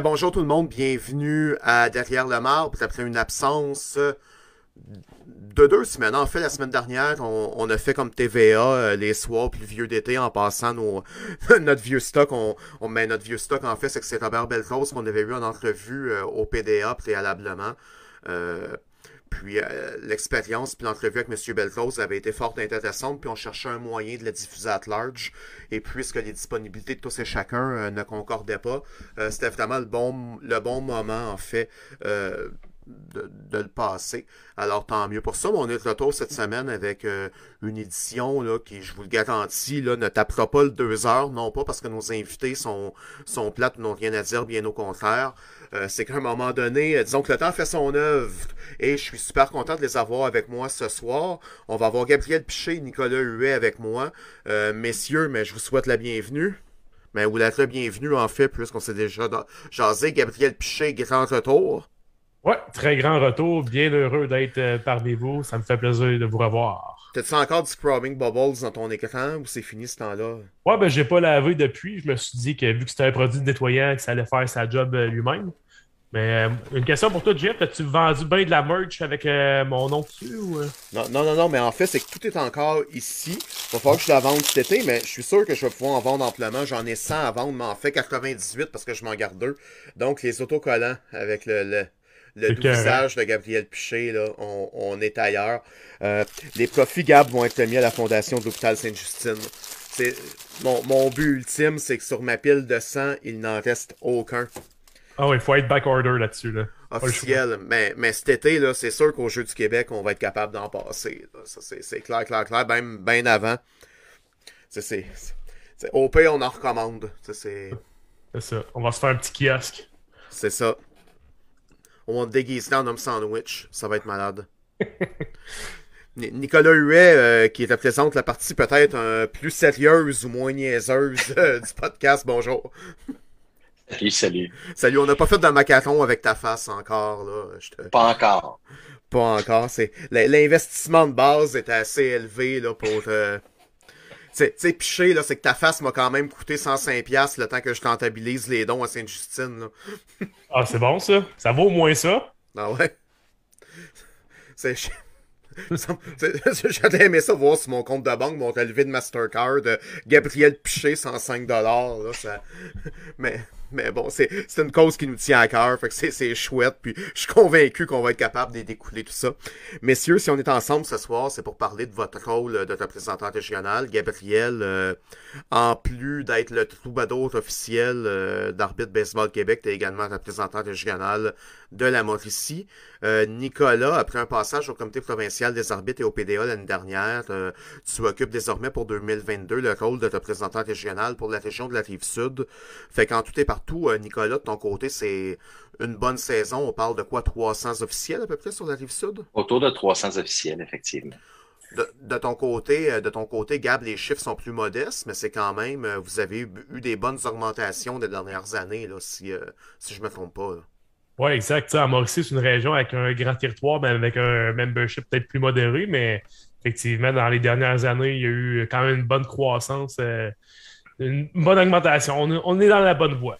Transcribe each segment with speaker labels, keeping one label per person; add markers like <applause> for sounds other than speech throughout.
Speaker 1: bonjour tout le monde, bienvenue à Derrière le marbre. Après une absence de deux semaines. En fait, la semaine dernière, on, a fait comme TVA euh, les soirs plus vieux d'été en passant <laughs> notre vieux stock. On, met notre vieux stock, en fait, c'est que c'est Robert Belrose qu'on avait eu en entrevue euh, au PDA préalablement. Euh, puis l'expérience puis l'entrevue avec M. Belrose avait été fort intéressante, puis on cherchait un moyen de la diffuser à large. Et puisque les disponibilités de tous et chacun ne concordaient pas, c'était vraiment le bon, le bon moment, en fait, de, le passer. Alors tant mieux pour ça. on est de retour cette semaine avec euh, une édition là, qui, je vous le garantis, là, ne tapera pas le deux heures, non pas parce que nos invités sont, sont plates, n'ont rien à dire, bien au contraire. Euh, c'est qu'à un moment donné, euh, disons que le temps fait son œuvre et je suis super content de les avoir avec moi ce soir. On va avoir Gabriel Piché et Nicolas Huet avec moi. messieurs, mais je vous souhaite la bienvenue. Mais vous l'êtes bienvenue en fait, puisqu'on s'est déjà jasé. Gabriel Piché, grand retour.
Speaker 2: Ouais, très grand retour. Bien heureux d'être euh, parmi vous. Ça me fait plaisir de vous revoir.
Speaker 1: T'as-tu encore du scrubbing bubbles dans ton écran ou c'est fini ce temps-là?
Speaker 2: Ouais, ben j'ai pas lavé depuis. Je me suis dit que vu que c'était un produit nettoyant, que ça allait faire sa job euh, lui-même. Mais euh, une question pour toi, Jeff. As-tu vendu bien de la merch avec mon nom dessus ou...
Speaker 1: non, non, non, non, mais en fait, c'est que tout est encore ici. Il va falloir que je la vende cet été, mais je suis sûr que je vais pouvoir en vendre amplement. J'en ai 100 à vendre, mais en fait 98 parce que je m'en garde deux. Donc les autocollants avec le le visage de Gabriel Piché, là, on, est ailleurs. Euh, les profits Gab vont être mis à la fondation de l'hôpital Sainte-Justine. C'est mon, mon, but ultime, c'est que sur ma pile de sang, il n'en reste aucun.
Speaker 2: Ah oui, il faut être back order là-dessus. Là.
Speaker 1: Officiel. Mais, mais cet été, là, c'est sûr qu'au Jeu du Québec, on va être capable d'en passer. Ça, c'est, clair, clair, clair. Même bien avant. C'est, c'est, au pire, on en recommande.
Speaker 2: C'est, c'est ça. On va se faire un petit kiosque.
Speaker 1: C'est ça. On va déguiser en homme sandwich. Ça va être malade. <laughs> Nicolas Huet, euh, qui représente la partie peut-être plus sérieuse ou moins niaiseuse euh, du podcast. Bonjour.
Speaker 3: Salut, salut.
Speaker 1: Salut, on n'a pas fait de macaron avec ta face encore. Là.
Speaker 3: Pas encore.
Speaker 1: Pas encore. L'investissement de base est assez élevé là, pour... Euh, tu sais, piché, là, c'est que ta face m'a quand même coûté 105$ le temps que je rentabilise les dons à Sainte-Justine.
Speaker 2: ah, c'est bon, ça? Ça vaut au moins ça?
Speaker 1: Ah ouais. C'est <laughs> J'aurais aimé ça voir sur mon compte de banque mon relevé de Mastercard de Gabriel Piché 105 là, ça... <laughs> mais mais bon, c'est une cause qui nous tient à cœur, fait que c'est chouette, puis je suis convaincu qu'on va être capable de découler tout ça. Messieurs, si on est ensemble ce soir, c'est pour parler de votre rôle de représentant régional. Gabriel, euh, en plus d'être le troubadour officiel euh, d'Arbitre Baseball Québec, tu es également représentant régional de la Mauricie. Euh, Nicolas, après un passage au comité provincial des arbitres et au PDA l'année dernière, tu occupes désormais pour 2022 le rôle de représentant régional pour la région de la Rive-Sud. Fait qu'en tout et partout, tout, euh, Nicolas, de ton côté, c'est une bonne saison. On parle de quoi, 300 officiels à peu près sur la rive sud?
Speaker 3: Autour de 300 officiels, effectivement.
Speaker 1: De, ton côté, euh, de ton côté, Gab, les chiffres sont plus modestes, mais c'est quand même, euh, vous avez eu, des bonnes augmentations des dernières années, là, si, si je ne me trompe pas.
Speaker 2: Oui, exact. À Mauricie, c'est une région avec un grand territoire, mais avec un membership peut-être plus modéré, mais effectivement, dans les dernières années, il y a eu quand même une bonne croissance, une bonne augmentation. on est dans la bonne voie.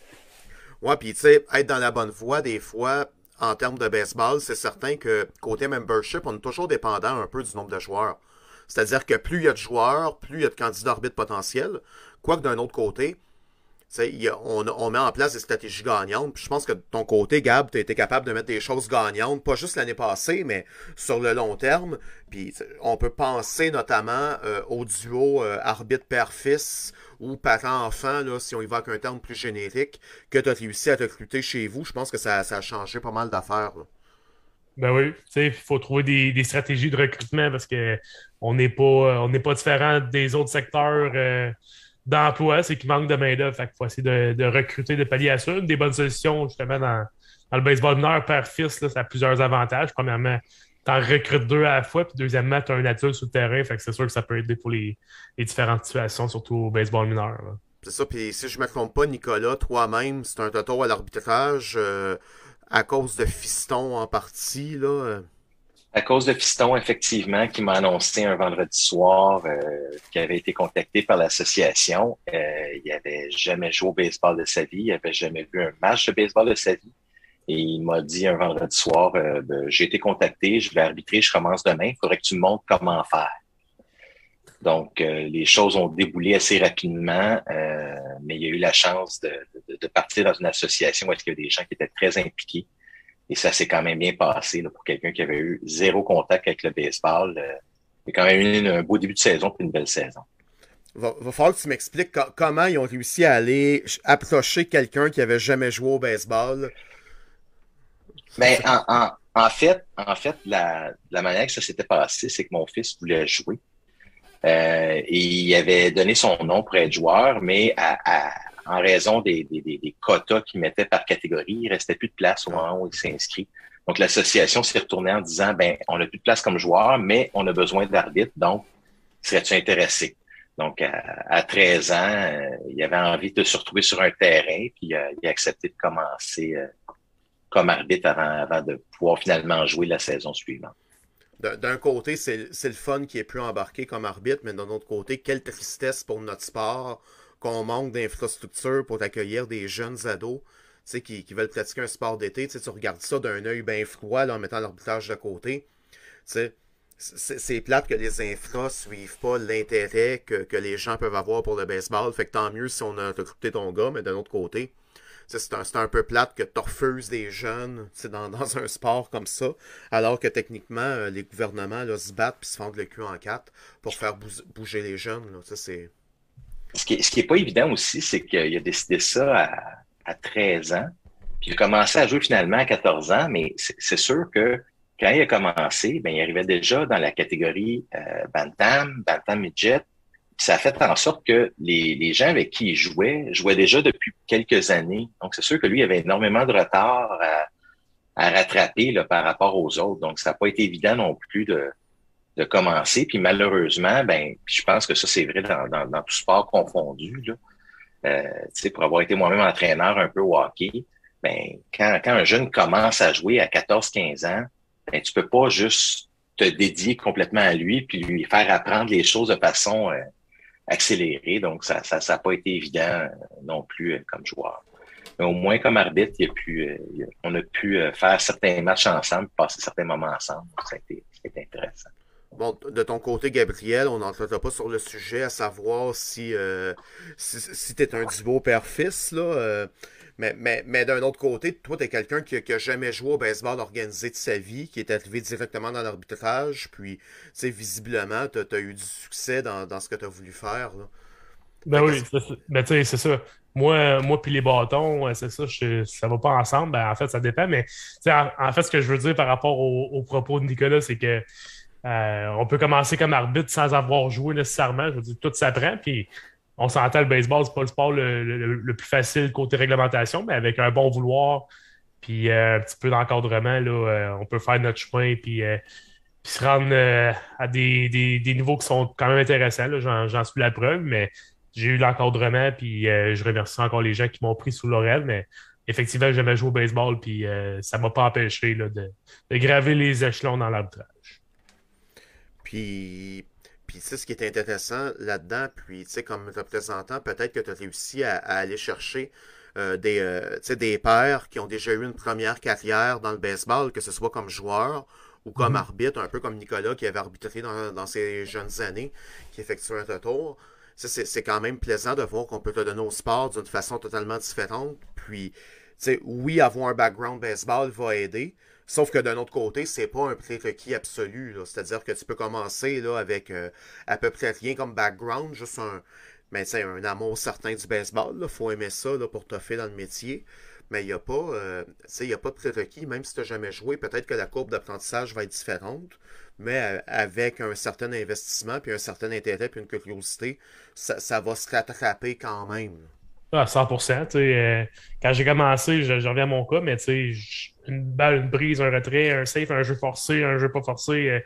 Speaker 1: Ouais, puis tu sais, être dans la bonne voie, des fois, en termes de baseball, c'est certain que côté membership, on est toujours dépendant un peu du nombre de joueurs. C'est-à-dire que plus il y a de joueurs, plus il y a de candidats d'arbitre potentiels. Quoique d'un autre côté, on, met en place des stratégies gagnantes. Je pense que de ton côté, Gab, tu as été capable de mettre des choses gagnantes, pas juste l'année passée, mais sur le long terme. On peut penser notamment euh, au duo euh, arbitre-père-fils ou parent-enfant, si on avec un terme plus générique, que tu as réussi à recruter chez vous. Je pense que ça, a changé pas mal d'affaires.
Speaker 2: Ben oui, il faut trouver des, stratégies de recrutement parce que on n'est pas, n'est pas différent des autres secteurs. Euh, d'emploi, c'est qu'il manque de main-d'œuvre. Fait qu'il faut essayer de, recruter, de pallier à ça. Une des bonnes solutions, justement, dans, le baseball mineur, père-fils, ça a plusieurs avantages. Premièrement, tu en recrutes deux à la fois, puis deuxièmement, tu as un adulte sur le terrain. Fait que c'est sûr que ça peut aider pour les, différentes situations, surtout au baseball mineur.
Speaker 1: C'est ça, puis si je ne me trompe pas, Nicolas, toi-même, c'est un retour à l'arbitrage euh, à cause de fiston en partie, là.
Speaker 3: À cause de Fiston, effectivement, qui m'a annoncé un vendredi soir euh, qu'il avait été contacté par l'association. Euh, il n'avait jamais joué au baseball de sa vie, il n'avait jamais vu un match de baseball de sa vie. Et il m'a dit un vendredi soir, euh, ben, j'ai été contacté, je vais arbitrer, je commence demain, il faudrait que tu me montres comment faire. Donc, euh, les choses ont déboulé assez rapidement, euh, mais il y a eu la chance de, de, de partir dans une association où il y a des gens qui étaient très impliqués. Et ça s'est quand même bien passé là, pour quelqu'un qui avait eu zéro contact avec le baseball. Euh, il a quand même eu un beau début de saison puis une belle saison.
Speaker 1: Va, va falloir que tu m'expliques co comment ils ont réussi à aller approcher quelqu'un qui avait jamais joué au baseball.
Speaker 3: Mais en, en, en fait, en fait, la, la manière que ça s'était passé, c'est que mon fils voulait jouer. Euh, et il avait donné son nom pour être joueur, mais à, à, en raison des, des, des quotas qu'il mettait par catégorie, il restait plus de place au moment où il s'est inscrit. Donc, l'association s'est retournée en disant, ben, on n'a plus de place comme joueur, mais on a besoin d'arbitre, donc, serais-tu intéressé? Donc, à, à 13 ans, euh, il avait envie de se retrouver sur un terrain, puis euh, il a accepté de commencer euh, comme arbitre avant, avant de pouvoir finalement jouer la saison suivante
Speaker 1: d'un côté, c'est le fun qui est plus embarqué comme arbitre, mais d'un autre côté, quelle tristesse pour notre sport qu'on manque d'infrastructures pour accueillir des jeunes ados qui, qui veulent pratiquer un sport d'été. Tu regardes ça d'un œil bien froid en mettant l'arbitrage de côté. C'est plate que les infras suivent pas l'intérêt que, les gens peuvent avoir pour le baseball. Fait que tant mieux si on a recruté ton gars, mais d'un autre côté, c'est un, un, peu plate que tu des jeunes dans, <laughs> dans un sport comme ça, alors que techniquement, euh, les gouvernements là, se battent et se fendent le cul en quatre pour faire bouger les jeunes. Là. C'est...
Speaker 3: Ce qui est pas évident aussi, c'est qu'il a décidé ça à, à 13 ans, puis il a commencé à jouer finalement à 14 ans, mais c'est sûr que quand il a commencé, ben, il arrivait déjà dans la catégorie euh, Bantam, Bantam Midget, ça a fait en sorte que les, gens avec qui il jouait jouaient déjà depuis quelques années. Donc, c'est sûr que lui il avait énormément de retard à, rattraper par rapport aux autres. Donc, ça n'a pas été évident non plus de, de commencer. Puis malheureusement, ben, je pense que ça, c'est vrai dans, dans, dans, tout sport confondu. Là. Euh, pour avoir été moi-même entraîneur un peu hockey, ben, quand, quand un jeune commence à jouer à 14-15 ans, ben, tu peux pas juste te dédier complètement à lui puis lui faire apprendre les choses de façon euh, accélérée. Donc, ça n'a ça, ça pas été évident euh, non plus euh, comme joueur. Mais au moins, comme arbitre, il a pu, euh, on a pu faire certains matchs ensemble, passer certains moments ensemble. Ça a été, ça a été intéressant.
Speaker 1: De ton côté, Gabriel, on n'entrera pas sur le sujet à savoir si, euh, si, si tu un duo père-fils. Euh, mais, d'un autre côté, toi, tu quelqu'un qui, qui a jamais joué au baseball organisé de sa vie, qui est arrivé directement dans l'arbitrage, puis, visiblement, tu as, eu du succès dans, ce que tu as voulu faire.
Speaker 2: Ben oui, ben, c'est ça. Moi, moi puis les bâtons, c'est ça, je, ça va pas ensemble. Ben, en fait, ça dépend, mais en, fait, ce que je veux dire par rapport au, au propos de Nicolas, c'est que euh, on peut commencer comme arbitre sans avoir joué nécessairement. Je veux dire, tout s'apprend. Puis on s'entend, le baseball, c'est pas le sport le, plus facile côté réglementation, mais avec un bon vouloir, puis euh, un petit peu d'encadrement, là, euh, on peut faire notre chemin, puis, puis se rendre à des, des, des, niveaux qui sont quand même intéressants. J'en suis la preuve, mais j'ai eu l'encadrement, puis je remercie encore les gens qui m'ont pris sous l'oreille, mais effectivement, j'ai jamais joué au baseball, puis ça m'a pas empêché là, de, de graver les échelons dans l'arbitrage.
Speaker 1: Puis, puis tu sais, ce qui est intéressant là-dedans, puis, tu sais, comme représentant, peut-être que tu as réussi à, à, aller chercher euh, des, euh, des pères qui ont déjà eu une première carrière dans le baseball, que ce soit comme joueur ou comme mm -hmm. arbitre, un peu comme Nicolas qui avait arbitré dans, dans ses jeunes années, qui effectue un retour. C'est quand même plaisant de voir qu'on peut te donner au sport d'une façon totalement différente. Puis, tu sais, oui, avoir un background baseball va aider, Sauf que d'un autre côté, c'est pas un prérequis absolu. C'est-à-dire que tu peux commencer là, avec euh, à peu près rien comme background, juste un, mais, ben, un amour certain du baseball. Il faut aimer ça pour te faire dans le métier. Mais il n'y a, pas, euh, pas de prérequis, même si tu n'as jamais joué. Peut-être que la courbe d'apprentissage va être différente, mais euh, avec un certain investissement, puis un certain intérêt, puis une curiosité, ça, ça va se rattraper quand même.
Speaker 2: À 100%. Euh, quand j'ai commencé, je, je, reviens à mon cas, mais une balle, une brise, un retrait, un safe, un jeu forcé, un jeu pas forcé, euh,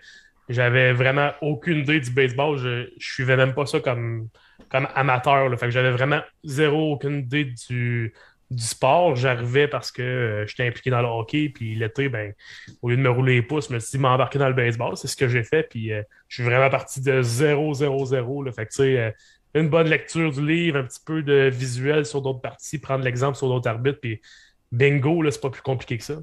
Speaker 2: j'avais vraiment aucune idée du baseball. Je, je suivais même pas ça comme, comme amateur. Là. Fait que j'avais vraiment zéro aucune idée du, du sport. J'arrivais parce que euh, j'étais impliqué dans le hockey, puis l'été, ben, au lieu de me rouler les pouces, je me suis dit m'embarquer dans le baseball. C'est ce que j'ai fait, puis euh, je suis vraiment parti de 0-0-0. Fait que, tu sais, euh, une bonne lecture du livre, un petit peu de visuel sur d'autres parties, prendre l'exemple sur d'autres arbitres, puis bingo, là, c'est pas plus compliqué que ça.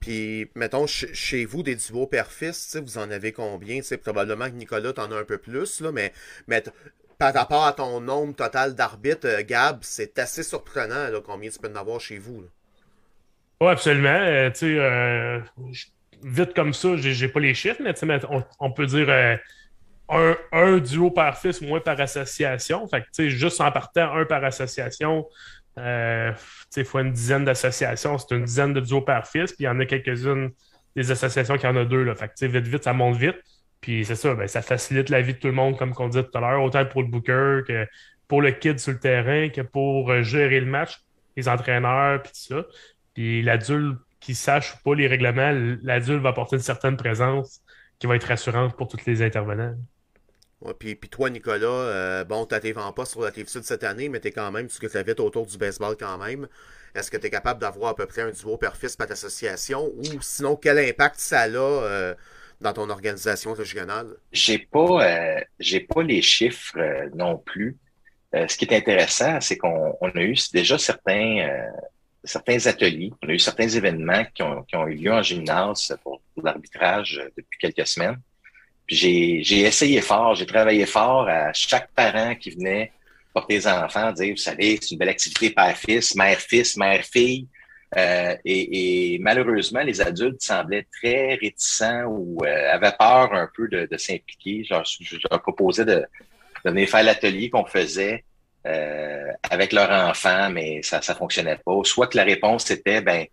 Speaker 1: Puis, mettons, chez vous, des duos père-fils, vous en avez combien? sais probablement que Nicolas, t'en as un peu plus, là, mais, mais par rapport à ton nombre total d'arbitres, euh, Gab, c'est assez surprenant là, combien tu peux en avoir chez vous.
Speaker 2: Oui, absolument. Euh, euh, vite comme ça, j'ai pas les chiffres, mais, on, peut dire un, duo par fils, moins par association. Fait que, juste en partant un par association, il faut une dizaine d'associations. C'est une dizaine de duos par fils, puis il y en a quelques-unes des associations qui en a deux. Là. Fait que, vite, vite, ça monte vite. Puis c'est ça, ben, ça facilite la vie de tout le monde, comme on dit tout à l'heure, autant pour le booker que pour le kid sur le terrain, que pour euh, gérer le match, les entraîneurs, puis tout ça. Puis l'adulte qui sache ou pas les règlements, l'adulte va apporter une certaine présence qui va être rassurante pour tous les intervenants.
Speaker 1: Puis, toi, Nicolas, euh, bon, tu vends pas sur la TV Sud cette année, mais tu es quand même, tu que vite autour du baseball quand même. Est-ce que tu es capable d'avoir à peu près un duo père-fils par association? Ou sinon quel impact ça a euh, dans ton organisation régionale?
Speaker 3: J'ai pas, euh, j'ai pas les chiffres euh, non plus. Ce qui est intéressant, c'est qu'on a eu déjà certains, certains ateliers, on a eu certains événements qui ont eu lieu en gymnase pour, l'arbitrage depuis quelques semaines. J'ai, essayé fort, j'ai travaillé fort à chaque parent qui venait porter les enfants, dire, vous savez, c'est une belle activité père-fils, mère-fils, mère-fille. Euh, et, malheureusement, les adultes semblaient très réticents ou euh, avaient peur un peu de, s'impliquer. Genre, je, leur proposais de, de venir faire l'atelier qu'on faisait euh, avec leur enfant, mais ça ne fonctionnait pas. Soit que la réponse était, ben,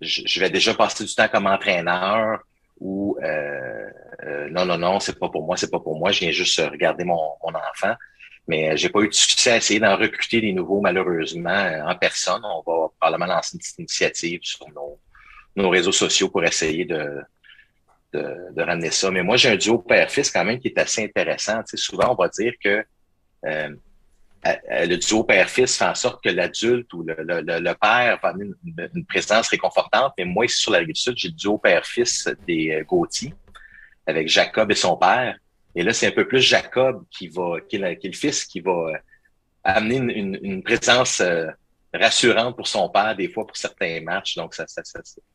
Speaker 3: je, vais déjà passer du temps comme entraîneur ou non, non, non, c'est pas pour moi, c'est pas pour moi, je viens juste regarder mon, mon enfant. Mais euh, j'ai pas eu de succès à essayer d'en recruter des nouveaux, malheureusement, euh, en personne. On va probablement lancer une petite initiative sur nos, nos réseaux sociaux pour essayer de, de, de ramener ça. Mais moi, j'ai un duo père-fils quand même qui est assez intéressant. Tu sais, souvent, on va dire que euh, le duo père-fils fait en sorte que l'adulte ou le, père va amener une, présence réconfortante. Mais moi, ici sur la rive sud, j'ai le duo père-fils des Gauthier avec Jacob et son père. Et là, c'est un peu plus Jacob qui va, qui est, le fils, qui va euh, amener une, présence euh, rassurante pour son père, des fois pour certains matchs. Donc, ça, ça,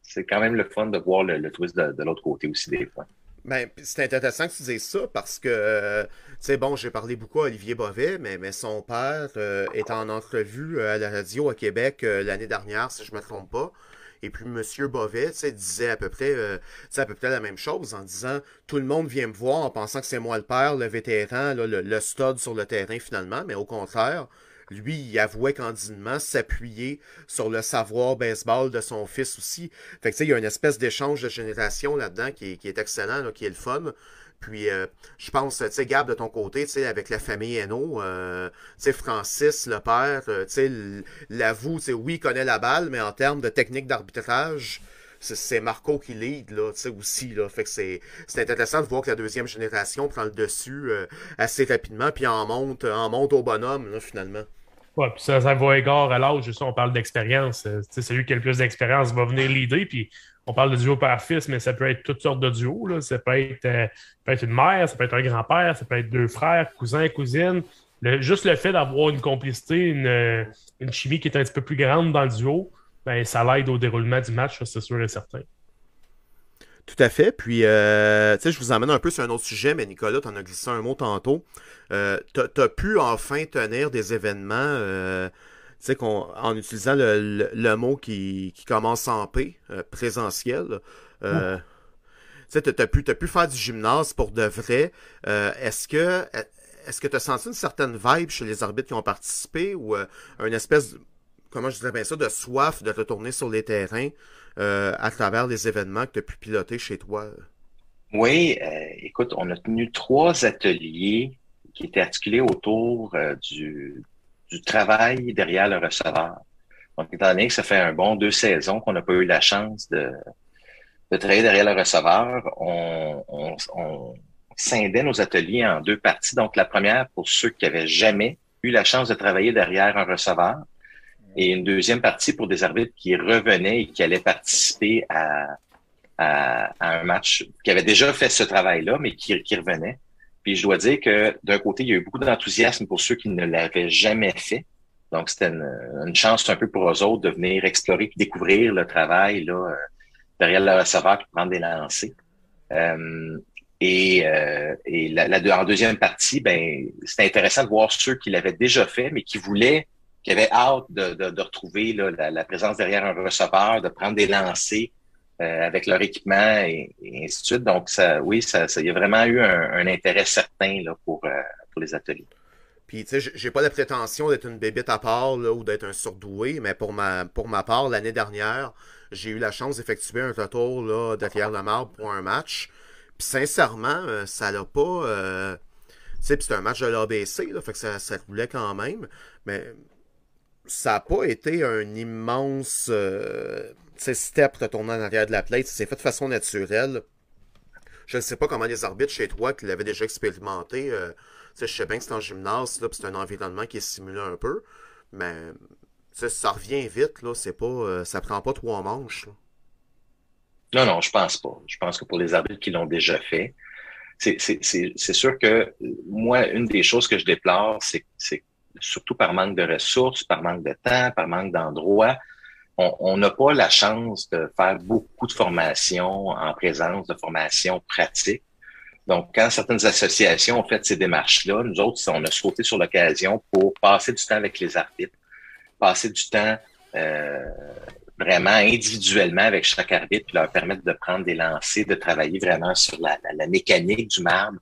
Speaker 3: c'est quand même le fun de voir le, twist de, l'autre côté aussi, des fois.
Speaker 1: Ben, c'est intéressant que tu dises ça parce que, euh, sais, bon, j'ai parlé beaucoup à Olivier Bovet, mais, son père est en entrevue à la radio à Québec l'année dernière, si je ne me trompe pas. Et puis M. Bovet disait à peu près euh, à peu près la même chose en disant tout le monde vient me voir en pensant que c'est moi le père, le vétéran, le, stud sur le terrain finalement, mais au contraire, lui, il avouait candidement s'appuyer sur le savoir baseball de son fils aussi. Fait que, il y a une espèce d'échange de génération là-dedans qui, qui, est excellent, qui est le fun. Puis, euh, je pense, tu sais, Gab, de ton côté, tu sais, avec la famille Hainaut, euh, tu sais, Francis, le père, euh, tu sais, l'avoue, tu sais, oui, il connaît la balle, mais en termes de technique d'arbitrage, c'est Marco qui lead, là, tu sais, aussi, là. Fait que c'est intéressant de voir que la deuxième génération prend le dessus assez rapidement, puis en monte, en monte au bonhomme, finalement.
Speaker 2: Ouais, puis ça, ça va égard à l'âge, on parle d'expérience. Celui qui a le plus d'expérience va venir l'idée, puis on parle de duo père-fils, mais ça peut être toutes sortes de duos. Là. Ça, peut être, euh, peut être une mère, ça peut être un grand-père, ça peut être deux frères, cousins, cousines. juste le fait d'avoir une complicité, une, une, chimie qui est un petit peu plus grande dans le duo, ben, ça l'aide au déroulement du match, c'est sûr et certain.
Speaker 1: Tout à fait. Puis, euh, tu sais, je vous emmène un peu sur un autre sujet, mais Nicolas, tu en as glissé un mot tantôt. Euh, tu as pu enfin tenir des événements euh, sais, qu'on, en utilisant le, le, mot qui, qui, commence en P, euh, présentiel, euh, tu sais, as pu, as pu faire du gymnase pour de vrai. Euh, est-ce que est-ce que tu as senti une certaine vibe chez les arbitres qui ont participé ou euh, une espèce, comment je dirais bien ça, de soif de retourner sur les terrains à travers les événements que tu as pu piloter chez toi?
Speaker 3: Oui, écoute, on a tenu trois ateliers qui étaient articulés autour du, du travail derrière le receveur. Donc, étant donné que ça fait un bon deux saisons qu'on n'a pas eu la chance de, de travailler derrière le receveur, on, on, on, scindait nos ateliers en deux parties. Donc, la première, pour ceux qui avaient jamais eu la chance de travailler derrière un receveur, et une deuxième partie pour des arbitres qui revenaient et qui allaient participer à, à, un match, qui avaient déjà fait ce travail-là, mais qui, qui revenaient. Puis je dois dire que d'un côté, il y a eu beaucoup d'enthousiasme pour ceux qui ne l'avaient jamais fait. Donc, c'était une, chance un peu pour eux autres de venir explorer et découvrir le travail là, euh, derrière le receveur et prendre des lancers. Euh, et, euh, et la, la, en deuxième partie, ben, c'était intéressant de voir ceux qui l'avaient déjà fait, mais qui voulaient, qui avaient hâte de, retrouver là, la, présence derrière un receveur, de prendre des lancers euh, avec leur équipement et, ainsi de suite. Donc, ça, oui, ça, il y a vraiment eu un, intérêt certain là, pour, euh, pour les ateliers.
Speaker 1: Puis, tu sais, j'ai pas la prétention d'être une bébite à part là, ou d'être un surdoué, mais pour ma, pour ma part, l'année dernière, j'ai eu la chance d'effectuer un retour derrière le marbre pour un match. Puis sincèrement, euh, ça l'a pas. Tu sais, c'est un match de l'ABC, là, que ça, ça roulait quand même. Mais ça n'a pas été un immense step retournant en arrière de la plate. C'est fait de façon naturelle. Je ne sais pas comment les arbitres chez toi qui l'avaient déjà expérimenté. Euh, je sais bien que c'est en gymnase, c'est un environnement qui est simulé un peu. Mais ça revient vite, là. C'est pas. Euh, ça prend pas trois manches.
Speaker 3: Non, non, je pense pas. Je pense que pour les arbitres qui l'ont déjà fait, c'est sûr que moi, une des choses que je déplore, c'est surtout par manque de ressources, par manque de temps, par manque d'endroits, on n'a pas la chance de faire beaucoup de formations en présence, de formations pratiques. Donc, quand certaines associations ont fait ces démarches-là, nous autres, on a sauté sur l'occasion pour passer du temps avec les arbitres, passer du temps euh, vraiment individuellement avec chaque arbitre, puis leur permettre de prendre des lancers, de travailler vraiment sur la, la, mécanique du marbre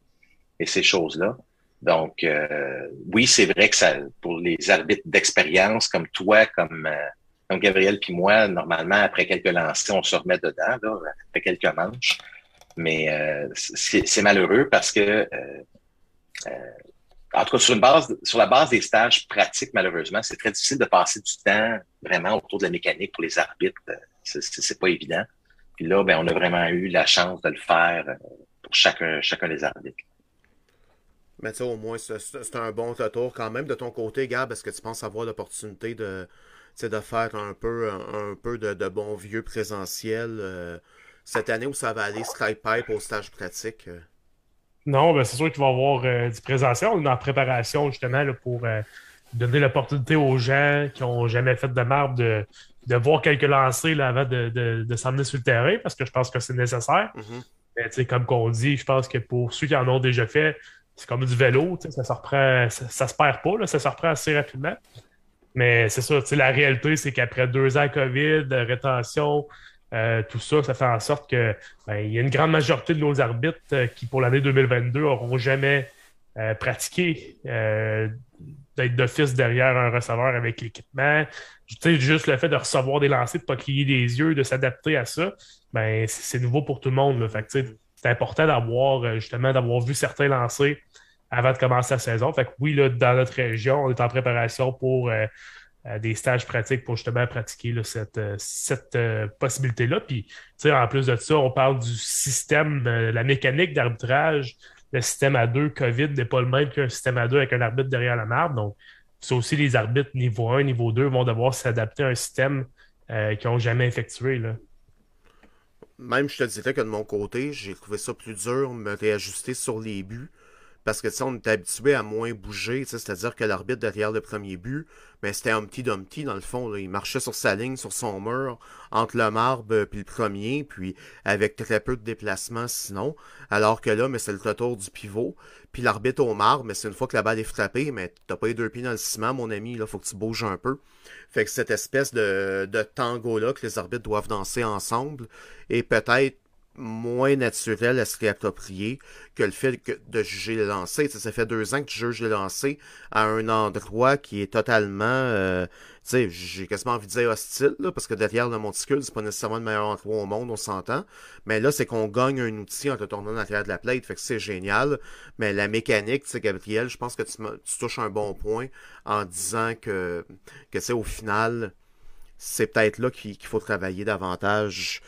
Speaker 3: et ces choses-là. Donc, euh, oui, c'est vrai que ça, pour les arbitres d'expérience comme toi, comme, euh, comme Gabriel puis moi, normalement, après quelques lancers, on se remet dedans, après quelques manches. Mais euh, c'est malheureux parce que en tout cas, sur, la base des stages pratiques, malheureusement, c'est très difficile de passer du temps vraiment autour de la mécanique pour les arbitres. C'est pas évident. Puis là, ben, on a vraiment eu la chance de le faire euh, pour chacun, chacun des arbitres.
Speaker 1: Mais tu au moins, c'est un bon retour quand même de ton côté, Gab. Est-ce que tu penses avoir l'opportunité de, de faire un peu, un, peu de, de bon vieux présentiel euh, cette année où ça va aller Skype Pipe au stage pratique? Euh?
Speaker 2: Non, ben c'est sûr qu'il va y avoir euh, du présentiel. On est en préparation justement pour donner l'opportunité aux gens qui n'ont jamais fait de marbre de, de voir quelques lancers là, avant de, de, de s'emmener sur le terrain parce que je pense que c'est nécessaire. Mm-hmm. comme qu'on dit, je pense que pour ceux qui en ont déjà fait, c'est comme du vélo, ça se reprend, ça, se perd pas, là, ça se reprend assez rapidement. Mais c'est ça, la réalité, c'est qu'après deux ans COVID, rétention, euh, tout ça, ça fait en sorte que ben, il y a une grande majorité de nos arbitres euh, qui, pour l'année 2022, n'auront jamais euh, pratiqué d'être d'office derrière un receveur avec l'équipement. juste le fait de recevoir des lancers, de ne pas clier des yeux, de s'adapter à ça, ben, c'est nouveau pour tout le monde. c'est important d'avoir justement d'avoir vu certains lancers avant de commencer la saison. Fait que oui, là, dans notre région, on est en préparation pour des stages pratiques pour justement pratiquer cette, euh, cette euh, possibilité-là. Puis, en plus de ça, on parle du système, la mécanique d'arbitrage. Le système à deux COVID n'est pas le même qu'un système à deux avec un arbitre derrière la marbre. Donc, c'est aussi les arbitres niveau 1, niveau 2 vont devoir s'adapter à un système euh, qu'ils n'ont jamais effectué. Là.
Speaker 1: Même, je te dirais que de mon côté, j'ai trouvé ça plus dur, me réajuster sur les buts parce que on est habitué à moins bouger, c'est-à-dire que l'arbitre derrière le premier but, ben, c'était Humpty Dumpty dans le fond. Là. Il marchait sur sa ligne, sur son mur, entre le marbre puis le premier, puis avec très peu de déplacement sinon. Alors que là, mais c'est le retour du pivot. Puis l'arbitre au marbre, mais c'est une fois que la balle est frappée, mais t'as pas les deux pieds dans le ciment, mon ami, là, faut que tu bouges un peu. Fait que cette espèce de, de tango-là que les arbitres doivent danser ensemble, et peut-être moins naturel à se réapproprier que le fait de juger les lancers. Ça, fait deux ans que tu juges les lancers à un endroit qui est totalement, euh, tu sais, j'ai quasiment envie de dire hostile, parce que derrière le monticule, c'est pas nécessairement le meilleur endroit au monde, on s'entend. Mais là, c'est qu'on gagne un outil en te tournant derrière de la plate, fait que c'est génial. Mais la mécanique, tu sais, Gabriel, je pense que tu, tu, touches un bon point en disant que, que c'est au final, c'est peut-être là qu'il faut travailler davantage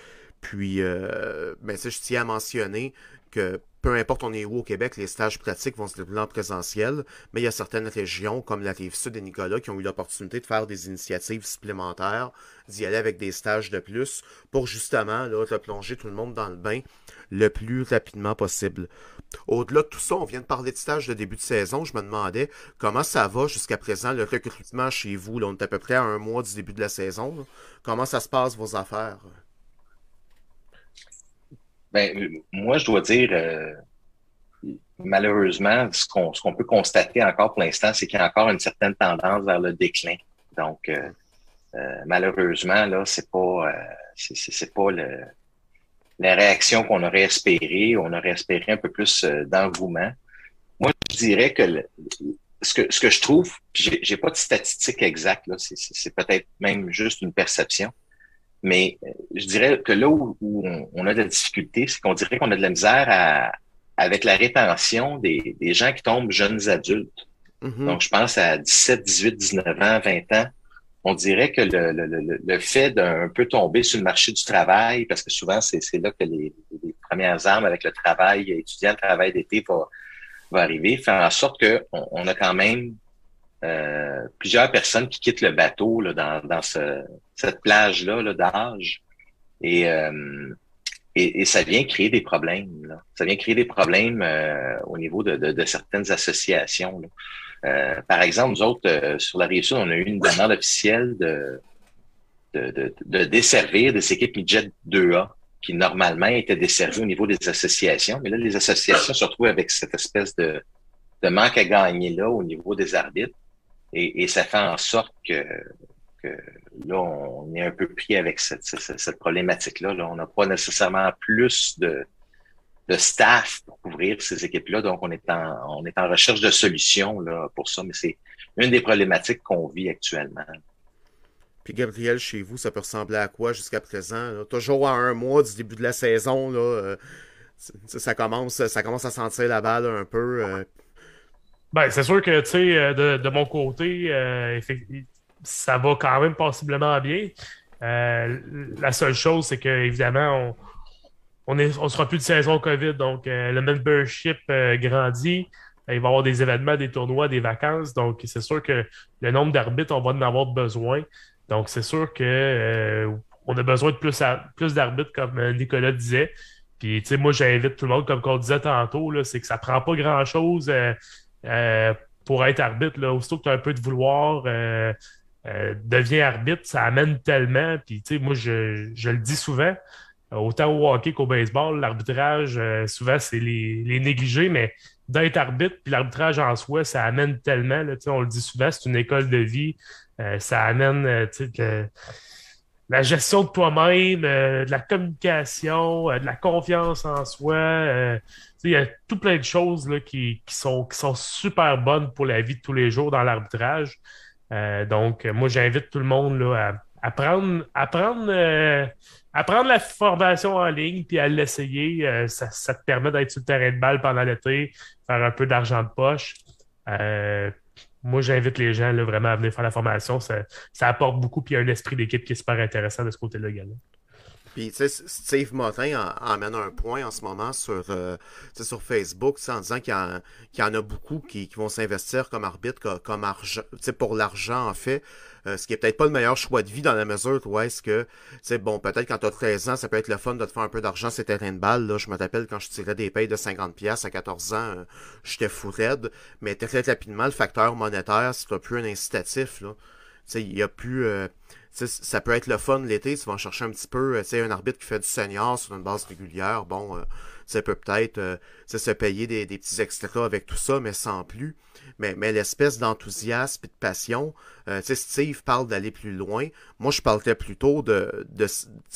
Speaker 1: puis, euh, ben, je tiens à mentionner que peu importe on est où au Québec, les stages pratiques vont se dérouler en présentiel, mais il y a certaines régions, comme la Rive-Sud et Nicolas, qui ont eu l'opportunité de faire des initiatives supplémentaires, d'y aller avec des stages de plus, pour justement là, replonger tout le monde dans le bain le plus rapidement possible. Au-delà de tout ça, on vient de parler de stage de début de saison. Je me demandais comment ça va jusqu'à présent, le recrutement chez vous. Là, on est à peu près à un mois du début de la saison. Comment ça se passe, vos affaires?
Speaker 3: Ben, moi, je dois dire, euh, malheureusement, ce qu'on peut constater encore pour l'instant, c'est qu'il y a encore une certaine tendance vers le déclin. Donc, euh, euh, malheureusement, là, c'est pas, c'est pas le, la réaction qu'on aurait espéré. On aurait espéré un peu plus d'engouement. Moi, je dirais que ce que ce que je trouve, j'ai pas de statistiques exactes, c'est peut-être même juste une perception. Mais euh, je dirais que là où, on, a de la difficulté, c'est qu'on dirait qu'on a de la misère à, avec la rétention des, des gens qui tombent jeunes adultes. Mm-hmm. Donc, je pense à 17, 18, 19 ans, 20 ans. On dirait que le, le, le, fait d'un peu tomber sur le marché du travail, parce que souvent, c'est là que les, les, premières armes avec le travail étudiant, le travail d'été va, va arriver, fait en sorte qu'on on a quand même euh, plusieurs personnes qui quittent le bateau là, dans, dans ce, cette plage-là -là, d'âge. Et, euh, et, et, ça vient créer des problèmes. Là. Ça vient créer des problèmes euh, au niveau de, de, de, certaines associations. Euh, par exemple, nous autres, euh, sur la rive sud, on a eu une demande officielle de, de, de, de desservir des équipes midget 2A qui normalement étaient desservies au niveau des associations. Mais là, les associations se retrouvent avec cette espèce de, de manque à gagner là au niveau des arbitres. Et, ça fait en sorte que, là, on est un peu pris avec cette, problématique-là. Là. On n'a pas nécessairement plus de, staff pour couvrir ces équipes-là. Donc, on est en, recherche de solutions là, pour ça, mais c'est une des problématiques qu'on vit actuellement.
Speaker 1: Puis Gabriel, chez vous, ça peut ressembler à quoi jusqu'à présent? Toujours à un mois du début de la saison, là, euh, ça, commence, ça commence à sentir la balle un peu. Euh,
Speaker 2: ben, c'est sûr que, tu sais, euh, de, de, mon côté, euh, ça va quand même possiblement bien. Euh, la seule chose, c'est qu'évidemment, on, est, on sera plus de saison COVID, donc le membership grandit. Il va y avoir des événements, des tournois, des vacances. Donc, c'est sûr que le nombre d'arbitres, on va en avoir besoin. Donc, c'est sûr que on a besoin de plus, plus d'arbitres, comme Nicolas disait. Puis, tu sais, moi, j'invite tout le monde, comme on disait tantôt, c'est que ça prend pas grand-chose. Euh, pour être arbitre, là, aussitôt que tu as un peu de vouloir, euh, euh, deviens arbitre, ça amène tellement. Puis, moi, je, je, le dis souvent, autant au hockey qu'au baseball, l'arbitrage, souvent, c'est les, les négligés, mais d'être arbitre, puis l'arbitrage en soi, ça amène tellement. Là, on le dit souvent, c'est une école de vie. ça amène la gestion de toi-même, de la communication, de la confiance en soi il y a tout plein de choses qui, sont, super bonnes pour la vie de tous les jours dans l'arbitrage. Euh, donc, moi, j'invite tout le monde à, prendre, euh, la formation en ligne puis à l'essayer. Euh, ça, te permet d'être sur le terrain de balle pendant l'été, faire un peu d'argent de poche. Moi, j'invite les gens là, vraiment à venir faire la formation. Ça, apporte beaucoup, puis il y a un esprit d'équipe qui est super intéressant de ce côté-là également.
Speaker 1: Puis, tu sais, Steve Motin emmène un point en ce moment sur, euh, sur Facebook en disant qu'il y, en a beaucoup qui, vont s'investir comme arbitre, comme, argent, pour l'argent, en fait. Euh, ce qui est peut-être pas le meilleur choix de vie dans la mesure où est-ce que, tu bon, peut-être quand tu as 13 ans, ça peut être le fun de te faire un peu d'argent sur terrain de balle. Là. Je me rappelle quand je tirais des payes de 50$ à 14 ans, euh, j'étais fou raide. Mais très rapidement, le facteur monétaire, c'est plus un incitatif. Là. Il y a plus ça peut être le fun l'été, tu vas chercher un petit peu, tu un arbitre qui fait du senior sur une base régulière, bon, euh, ça peut peut-être euh, se payer des, des, petits extras avec tout ça, mais sans plus. Mais, mais l'espèce d'enthousiasme et de passion, euh, Steve parle d'aller plus loin. Moi, je parlerais plutôt de, de,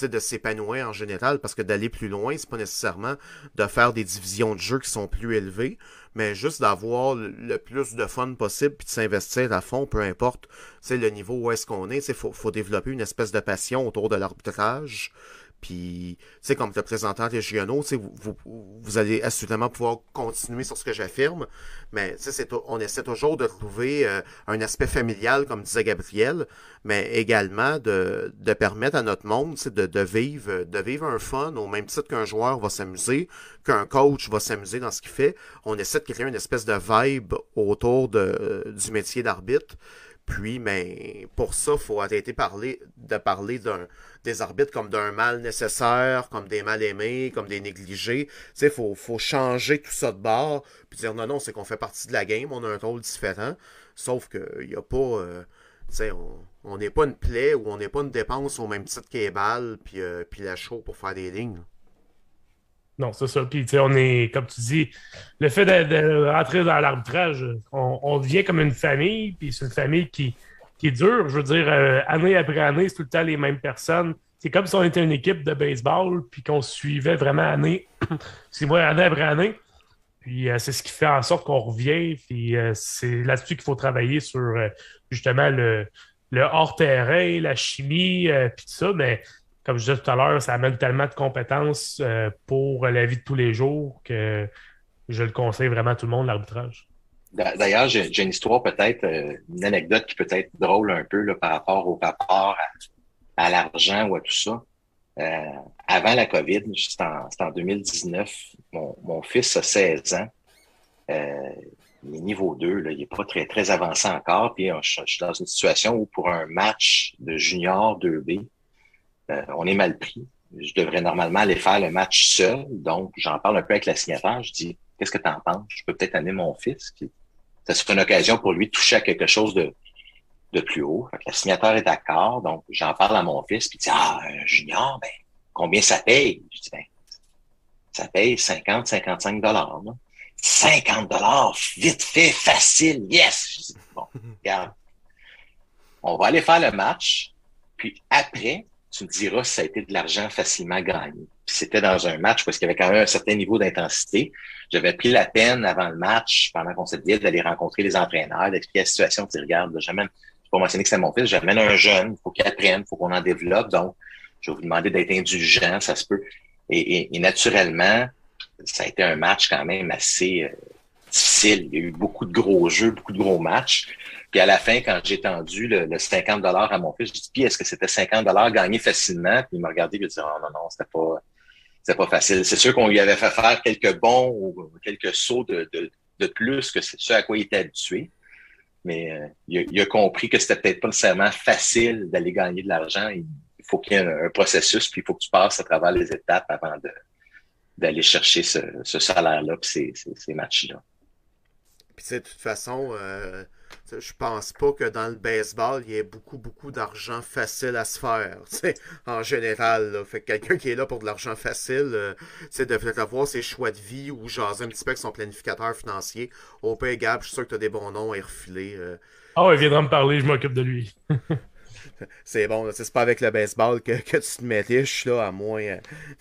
Speaker 1: de s'épanouir en général, parce que d'aller plus loin, c'est pas nécessairement de faire des divisions de jeu qui sont plus élevées mais juste d'avoir le plus de fun possible puis de s'investir à fond, peu importe le niveau où est-ce qu'on est. Il faut, faut développer une espèce de passion autour de l'arbitrage. Puis, tu sais, comme représentant régionaux, vous, vous, vous allez assurément pouvoir continuer sur ce que j'affirme, mais on essaie toujours de trouver euh, un aspect familial, comme disait Gabriel, mais également de, de permettre à notre monde de, de, vivre, de vivre un fun au même titre qu'un joueur va s'amuser, qu'un coach va s'amuser dans ce qu'il fait. On essaie de créer une espèce de vibe autour de, du métier d'arbitre. Puis, mais pour ça, il faut arrêter de parler des arbitres comme d'un mal nécessaire, comme des mal aimés, comme des négligés. Il faut, faut changer tout ça de bord, puis dire non, non, c'est qu'on fait partie de la game, on a un rôle différent. Sauf qu'il n'y a pas. Euh, on n'est pas une plaie ou on n'est pas une dépense au même titre qu'est balle puis, euh, puis la show pour faire des lignes.
Speaker 2: Non, c'est ça. Puis, tu sais, on est, comme tu dis, le fait de, rentrer dans l'arbitrage, on, devient comme une famille, puis c'est une famille qui, qui est dure. Je veux dire, euh, année après année, c'est tout le temps les mêmes personnes. C'est comme si on était une équipe de baseball, puis qu'on suivait vraiment année, <coughs> c'est moi, année après année. Puis euh, c'est ce qui fait en sorte qu'on revient. Puis euh, c'est là-dessus qu'il faut travailler sur justement le, le hors-terrain, la chimie, puis tout ça. Mais comme je disais tout à l'heure, ça amène tellement de compétences euh, pour la vie de tous les jours que je le conseille vraiment à tout le monde, l'arbitrage.
Speaker 3: D'ailleurs, j'ai une histoire peut-être, euh, une anecdote qui peut être drôle un peu là, par rapport au rapport à, l'argent ou à tout ça. Euh, avant la COVID, c'était en, 2019, mon, fils a 16 ans. il est niveau 2, là, il n'est pas très, très avancé encore. Puis je, je suis dans une situation où pour un match de junior 2B, euh, on est mal pris. Je devrais normalement aller faire le match seul. Donc, j'en parle un peu avec la signataire. Je dis, qu'est-ce que tu en penses? Je peux peut-être amener mon fils. Ça serait une occasion pour lui de toucher à quelque chose de, de plus haut. la signataire est d'accord. Donc, j'en parle à mon fils. Puis il dit, ah, un junior, ben, combien ça paye? Je dis, ben, ça paye 50, 55 dollars. 50 dollars, vite fait, facile, yes! Je dis, bon, <laughs> regarde. On va aller faire le match. Puis après, tu me diras si ça a été de l'argent facilement gagné. C'était dans un match parce qu'il y avait quand même un certain niveau d'intensité. J'avais pris la peine avant le match, pendant qu'on s'était dit, d'aller rencontrer les entraîneurs, d'expliquer la situation, de dire, regarde, j'amène, je pas mentionner que c'est mon fils, j'amène un jeune, il faut qu'il apprenne, il faut qu'on en développe. Donc, je vais vous demander d'être indulgent, ça se peut. Et, naturellement, ça a été un match quand même assez euh, difficile. Il y a eu beaucoup de gros jeux, beaucoup de gros matchs. Puis à la fin, quand j'ai tendu le, 50 dollars à mon fils, je dis puis est-ce que c'était 50 dollars gagnés facilement? Puis il m'a regardé et il a dit oh, non non, c'était pas c'était pas facile. C'est sûr qu'on lui avait fait faire quelques bons ou quelques sauts de, de, de plus que ce à quoi il était habitué. Mais euh, il, a, compris que c'était peut-être pas nécessairement facile d'aller gagner de l'argent. Il, faut qu'il y ait un, processus, puis il faut que tu passes à travers les étapes avant de d'aller chercher ce, ce salaire-là, puis ces, ces, matchs-là.
Speaker 1: Puis de toute façon, euh, je pense pas que dans le baseball, il y ait beaucoup, beaucoup d'argent facile à se faire, <laughs> en général. Fait que quelqu'un qui est là pour de l'argent facile, euh, devrait avoir ses choix de vie ou jaser un petit peu avec son planificateur financier. Au pire, Gab, je suis sûr que tu as des bons noms à refiler. Euh.
Speaker 2: Ah ouais, il viendra me parler, je m'occupe de lui. <laughs> <laughs>
Speaker 1: c'est bon, c'est pas avec le baseball que, que tu te mets riche, là, à moins, euh,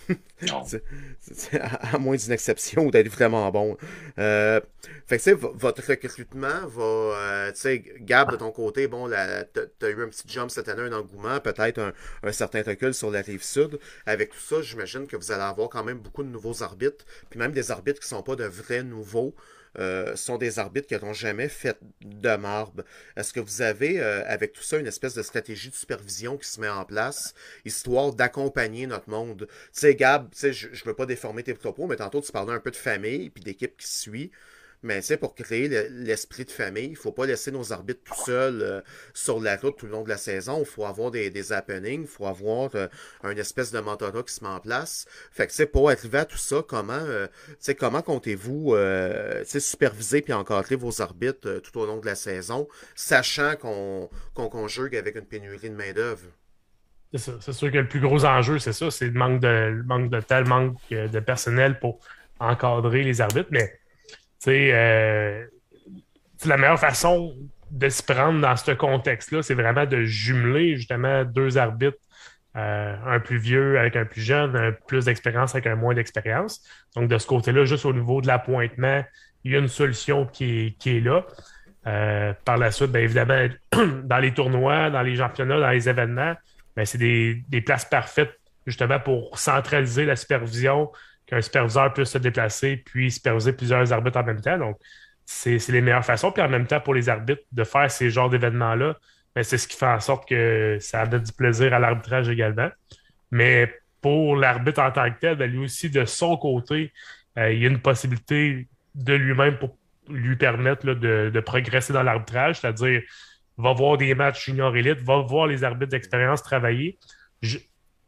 Speaker 1: <laughs> <laughs> à, moins d'une exception ou d'être vraiment bon. Euh, fait que, tu sais, votre recrutement va, euh, tu sais, Gab, de ton côté, bon, t'as eu un petit jump cette année, un engouement, peut-être un, un, certain recul sur la rive sud. Avec tout ça, j'imagine que vous allez avoir quand même beaucoup de nouveaux arbitres, puis même des arbitres qui sont pas de vrais nouveaux. Euh, sont des arbitres qui n'ont jamais fait de marbre. Est-ce que vous avez, euh, avec tout ça, une espèce de stratégie de supervision qui se met en place, histoire d'accompagner notre monde? Tu sais, Gab, je ne veux pas déformer tes propos, mais tantôt tu parlais un peu de famille puis d'équipe qui suit. Mais c'est pour créer l'esprit de famille, il faut pas laisser nos arbitres tout seuls euh, sur la route tout le long de la saison. Il faut avoir des, des happenings, il faut avoir euh, un espèce de mentorat qui se met en place. Fait que c'est pour arriver à tout ça, comment euh, comment comptez-vous euh, superviser puis encadrer vos arbitres tout au long de la saison, sachant qu'on qu'on conjugue avec une pénurie de main-d'œuvre?
Speaker 2: C'est sûr que le plus gros enjeu, c'est ça, c'est le manque de, le manque de tel manque de personnel pour encadrer les arbitres. Mais euh, la meilleure façon de se prendre dans ce contexte-là, c'est vraiment de jumeler justement deux arbitres, euh, un plus vieux avec un plus jeune, un plus d'expérience avec un moins d'expérience. Donc, de ce côté-là, juste au niveau de l'appointement, il y a une solution qui est, là. Euh, par la suite, bien évidemment, <clears throat> dans les tournois, dans les championnats, dans les événements, c'est des, places parfaites justement pour centraliser la supervision, qu'un superviseur puisse se déplacer puis superviser plusieurs arbitres en même temps. Donc, c'est les meilleures façons. Puis en même temps, pour les arbitres, de faire ces genres d'événements-là, ben, c'est ce qui fait en sorte que ça donne du plaisir à l'arbitrage également. Mais pour l'arbitre en tant que tel, ben, lui aussi, de son côté, euh, il y a une possibilité de lui-même pour lui permettre de, progresser dans l'arbitrage, c'est-à-dire va voir des matchs junior élite, va voir les arbitres d'expérience travailler.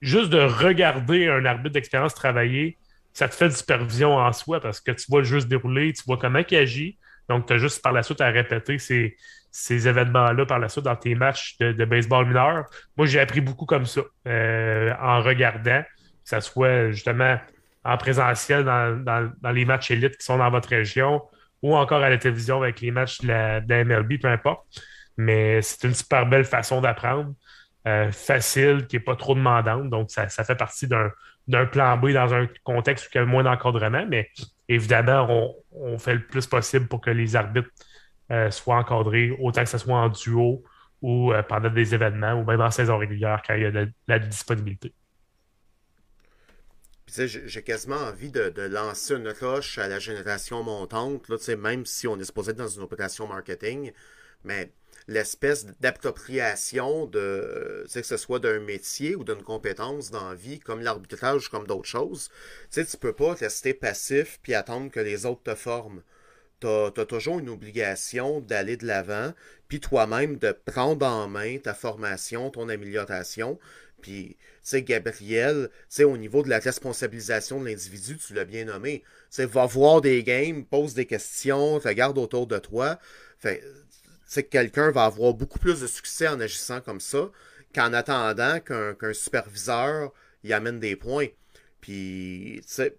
Speaker 2: juste de regarder un arbitre d'expérience travailler, ça te fait de supervision en soi parce que tu vois juste dérouler, tu vois comment il agit. Donc, tu as juste par la suite à répéter ces, ces événements-là par la suite dans tes matchs de, baseball mineur. Moi, j'ai appris beaucoup comme ça euh, en regardant, que ce soit justement en présentiel dans, les matchs élites qui sont dans votre région ou encore à la télévision avec les matchs de la, MLB, peu importe. Mais c'est une super belle façon d'apprendre, euh, facile, qui n'est pas trop demandante. Donc, ça, fait partie d'un plan B dans un contexte où il y a moins d'encadrement, mais évidemment, on, fait le plus possible pour que les arbitres euh, soient encadrés, autant que ce soit en duo ou euh, pendant des événements ou même en saison régulière quand il y a de la disponibilité.
Speaker 1: J'ai quasiment envie de, lancer une roche à la génération montante, même si on est supposé être dans une opération marketing, mais l'espèce d'appropriation de que ce soit d'un métier ou d'une compétence dans la vie, comme l'arbitrage, comme d'autres choses, tu ne peux pas rester passif puis attendre que les autres te forment. Tu as, toujours une obligation d'aller de l'avant, puis toi-même de prendre en main ta formation, ton amélioration, puis, tu sais, Gabriel, tu sais, au niveau de la responsabilisation de l'individu, tu l'as bien nommé. Tu va voir des games, pose des questions, regarde autour de toi. Fait, tu quelqu'un va avoir beaucoup plus de succès en agissant comme ça qu'en attendant qu'un superviseur y amène des points. Puis, tu sais,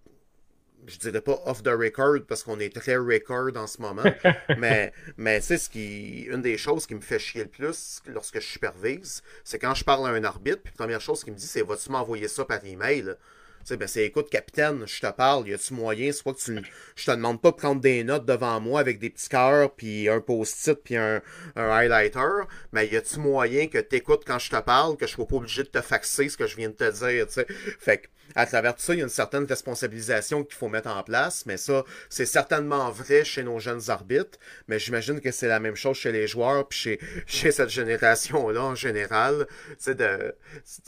Speaker 1: je dirais pas off the record parce qu'on est très record en ce moment, <laughs> mais, mais tu sais, ce qui, une des choses qui me fait chier le plus lorsque je supervise, c'est quand je parle à un arbitre, puis la première chose qu'il me dit, c'est vas-tu m'envoyer ça par email? Sais, ben c'est écoute, capitaine, je te parle, y a-tu moyen, soit que tu je te demande pas de prendre des notes devant moi avec des petits cœurs, puis un post-it, puis un, un, highlighter, mais y a-tu moyen que t'écoutes quand je te parle, que je sois pas obligé de te faxer ce que je viens de te dire, tu sais? Fait que, à travers tout ça, il y a une certaine responsabilisation qu'il faut mettre en place, mais ça, c'est certainement vrai chez nos jeunes arbitres, mais j'imagine que c'est la même chose chez les joueurs, puis chez, <laughs> chez cette génération-là en général, c'est de,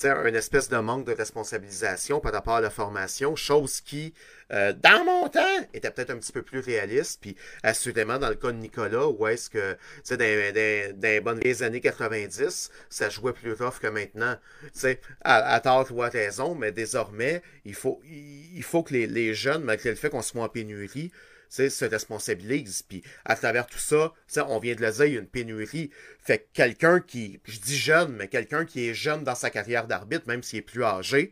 Speaker 1: un espèce de manque de responsabilisation par rapport à la formation, chose qui, euh, dans mon temps, était peut-être un petit peu plus réaliste. Puis, assurément, dans le cas de Nicolas, où est-ce que, tu sais, dans, les bonnes années 90, ça jouait plus rough que maintenant. Tu sais, à, tort ou à raison, mais désormais, il faut, il, faut que les, les, jeunes, malgré le fait qu'on soit en pénurie, se responsabilisent. Puis à travers tout ça, on vient de le dire, il y a une pénurie. Fait que quelqu'un qui, je dis jeune, mais quelqu'un qui est jeune dans sa carrière d'arbitre, même s'il est plus âgé,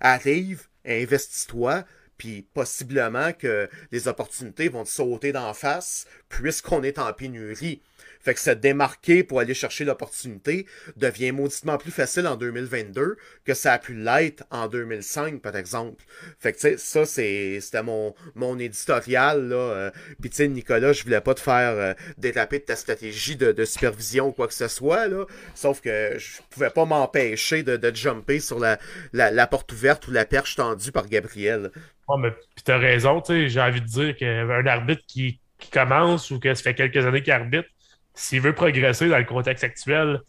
Speaker 1: arrive, investis-toi, puis possiblement que les opportunités vont te sauter d'en face puisqu'on est en pénurie. Fait que se démarquer pour aller chercher l'opportunité devient mauditement plus facile en 2022 que ça a pu l'être en 2005, par exemple. Fait que, tu sais, ça, c'était mon, mon éditorial, là. Euh, tu sais, Nicolas, je voulais pas te faire euh, détaper de ta stratégie de, supervision ou quoi que ce soit, là. Sauf que je pouvais pas m'empêcher de, de jumper sur la, la, porte ouverte ou la perche tendue par Gabriel.
Speaker 2: Oh, mais tu as raison, j'ai envie de dire qu'un arbitre qui, qui commence ou que ça fait quelques années qu'il arbitre, s'il veut progresser dans le contexte actuel,